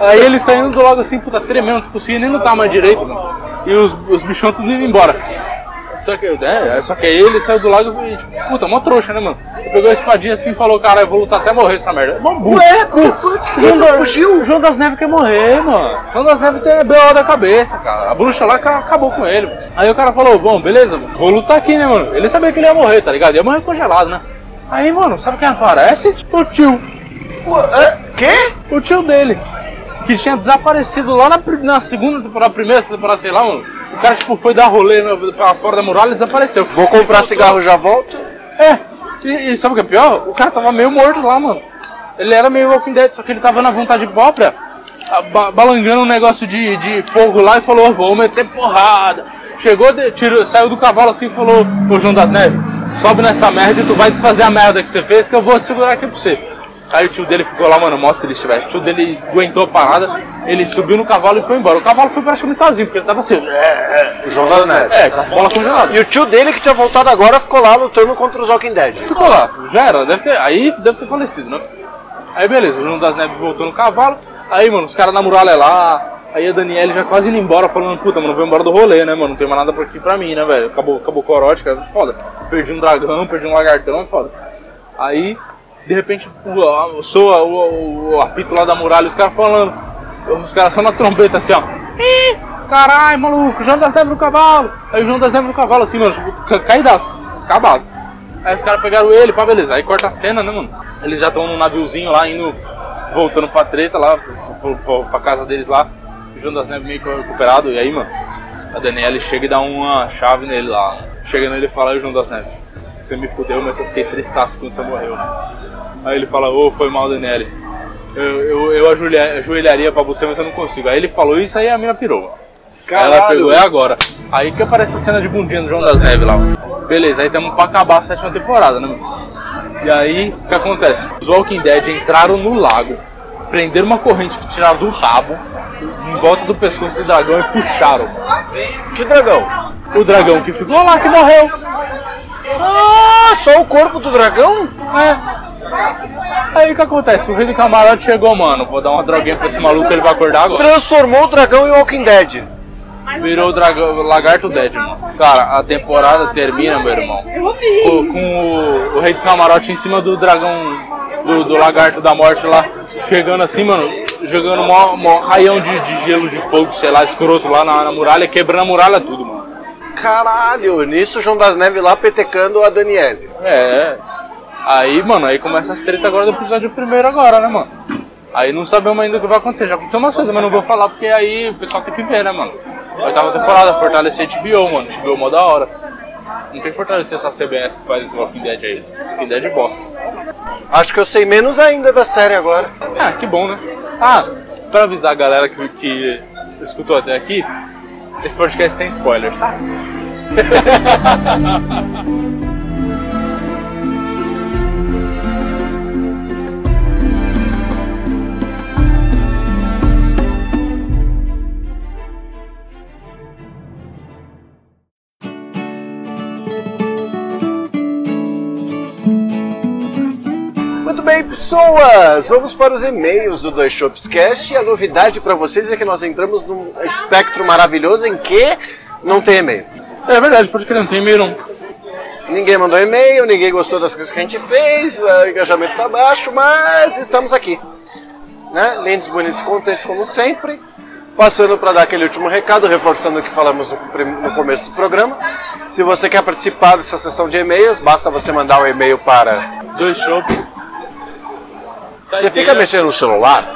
Aí ele saindo do lago assim, puta, tremendo, não conseguia nem lutar mais direito, mano. E os, os bichão tudo indo embora. Só que, né, só que aí ele saiu do lago e, tipo, puta, mó trouxa, né, mano? Ele pegou a espadinha assim e falou, caralho, eu vou lutar até morrer essa merda. Burro. Ué, que João da- fugiu? O João das Neves quer morrer, mano. O João das Neves tem B.O. da cabeça, cara. A bruxa lá ca- acabou com ele. Aí o cara falou, bom, beleza, vou lutar aqui, né, mano? Ele sabia que ele ia morrer, tá ligado? Ia morrer congelado, né? Aí, mano, sabe quem aparece? O tio. Ué, é, quê? O tio dele. Que tinha desaparecido lá na, na segunda temporada, primeira temporada, sei lá, mano. O cara, tipo, foi dar rolê no- pra fora da muralha e desapareceu. Vou comprar cigarro já volto? É, e, e sabe o que é pior? O cara tava meio morto lá, mano. Ele era meio Walking Dead, só que ele tava na vontade própria, ba- balangando um negócio de, de fogo lá e falou, vou meter porrada. Chegou, tirou, saiu do cavalo assim e falou, ô João das Neves, sobe nessa merda e tu vai desfazer a merda que você fez que eu vou te segurar aqui pra você. Aí o tio dele ficou lá, mano, mó triste, velho. O tio dele aguentou a parada, ele subiu no cavalo e foi embora. O cavalo foi praticamente sozinho, porque ele tava assim, O João das Neves. é, com as bolas congeladas. E o tio dele que tinha voltado agora ficou lá lutando contra os Walking Dead. Ficou lá, já era, deve ter, aí deve ter falecido, né? Aí beleza, o João das Neves voltou no cavalo, aí, mano, os caras na muralha lá, aí a Daniela já quase indo embora, falando, puta, mano, vou embora do rolê, né, mano, não tem mais nada por aqui pra mim, né, velho, acabou, acabou o corote, cara, foda, perdi um dragão, perdi um lagartão, é foda. Aí, de repente, o- soa o, o, o apito lá da muralha, os caras falando, os caras só na trombeta, assim, ó, Ih, caralho, maluco, o João das Neves no cavalo, aí o João das Neves no cavalo, assim, mano, tipo, ca- caidaço, acabado. Aí os caras pegaram ele, pá, beleza. Aí corta a cena, né, mano? Eles já estão num naviozinho lá, indo, voltando pra treta lá, pro- pro- pra casa deles lá. O João das Neves meio recuperado. E aí, mano, a Daniela chega e dá uma chave nele lá. Chega nele e fala, aí, João das Neves, você me fudeu, mas eu fiquei tristaço quando você morreu. Aí ele fala, ô, foi mal, Daniela. Eu, eu, eu ajoelha- ajoelharia pra você, mas eu não consigo. Aí ele falou isso, aí a mina pirou. Aí ela Caralho. pegou, é agora. Aí que aparece a cena de bundinha do João das Neves lá. Beleza, aí estamos pra acabar a sétima temporada, né? E aí, o que acontece? Os Walking Dead entraram no lago, prenderam uma corrente que tiraram do rabo, em volta do pescoço do dragão e puxaram. Que dragão? O dragão que ficou lá, que morreu. Ah, só o corpo do dragão? É. Aí o que acontece? O rei do camarote chegou, mano. Vou dar uma droguinha pra esse maluco, ele vai acordar agora. Transformou o dragão em Walking Dead. Virou o dragão, lagarto dead, mano. Cara, a temporada termina, meu irmão. Com, com o, o rei do camarote em cima do dragão, do, do lagarto da morte lá, chegando assim, mano, jogando mó raião de, de gelo, de fogo, sei lá, escroto lá na, na muralha, quebrando a muralha tudo, mano. Caralho, nisso o João das Neves lá petecando a Daniele. É. Aí, mano, aí começa as treta agora do episódio primeiro agora, né, mano? Aí não sabemos ainda o que vai acontecer. Já aconteceu umas coisas, mas não vou falar porque aí o pessoal tem que ver, né, mano? Oitava temporada, fortalecer HBO, mano. HBO é mó da hora. Não tem que fortalecer essa CBS que faz esse Walking Dead aí. Walking Dead é bosta. Acho que eu sei menos ainda da série agora. Ah, que bom, né? Ah, pra avisar a galera que, que escutou até aqui, esse podcast tem spoilers, tá? Muito bem, pessoas! Vamos para os e-mails do Dois Shops Cast. A novidade para vocês é que nós entramos num espectro maravilhoso em que não tem e-mail. É verdade, pode crer, não tem e-mail não. Ninguém mandou e-mail, ninguém gostou das coisas que a gente fez, o engajamento tá baixo, mas estamos aqui. Né? Lindos, bonitos e contentes como sempre. Passando para dar aquele último recado, reforçando o que falamos no, no começo do programa. Se você quer participar dessa sessão de e-mails, basta você mandar um e-mail para Dois shows. Você fica mexendo no celular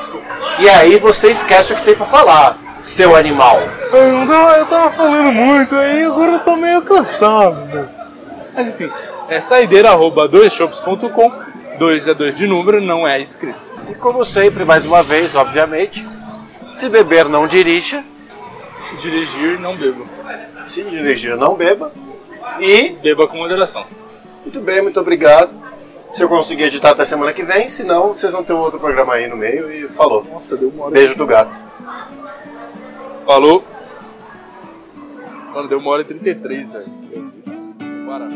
e aí você esquece o que tem pra falar, seu animal. Eu, não tava, eu tava falando muito aí, agora eu tô meio cansado. né? Mas enfim, é saideira arroba doisshops.com. Dois é dois de número, não é escrito. E como sempre, mais uma vez, obviamente, se beber não dirija, Se dirigir, não beba. se dirigir não beba. E, Beba com moderação. muito bem, muito obrigado. Se eu conseguir editar até semana que vem, senão vocês vão ter um outro programa aí no meio e falou. Nossa, deu uma hora. Beijo do gato. Falou. Mano, deu uma hora e 33, velho. Para.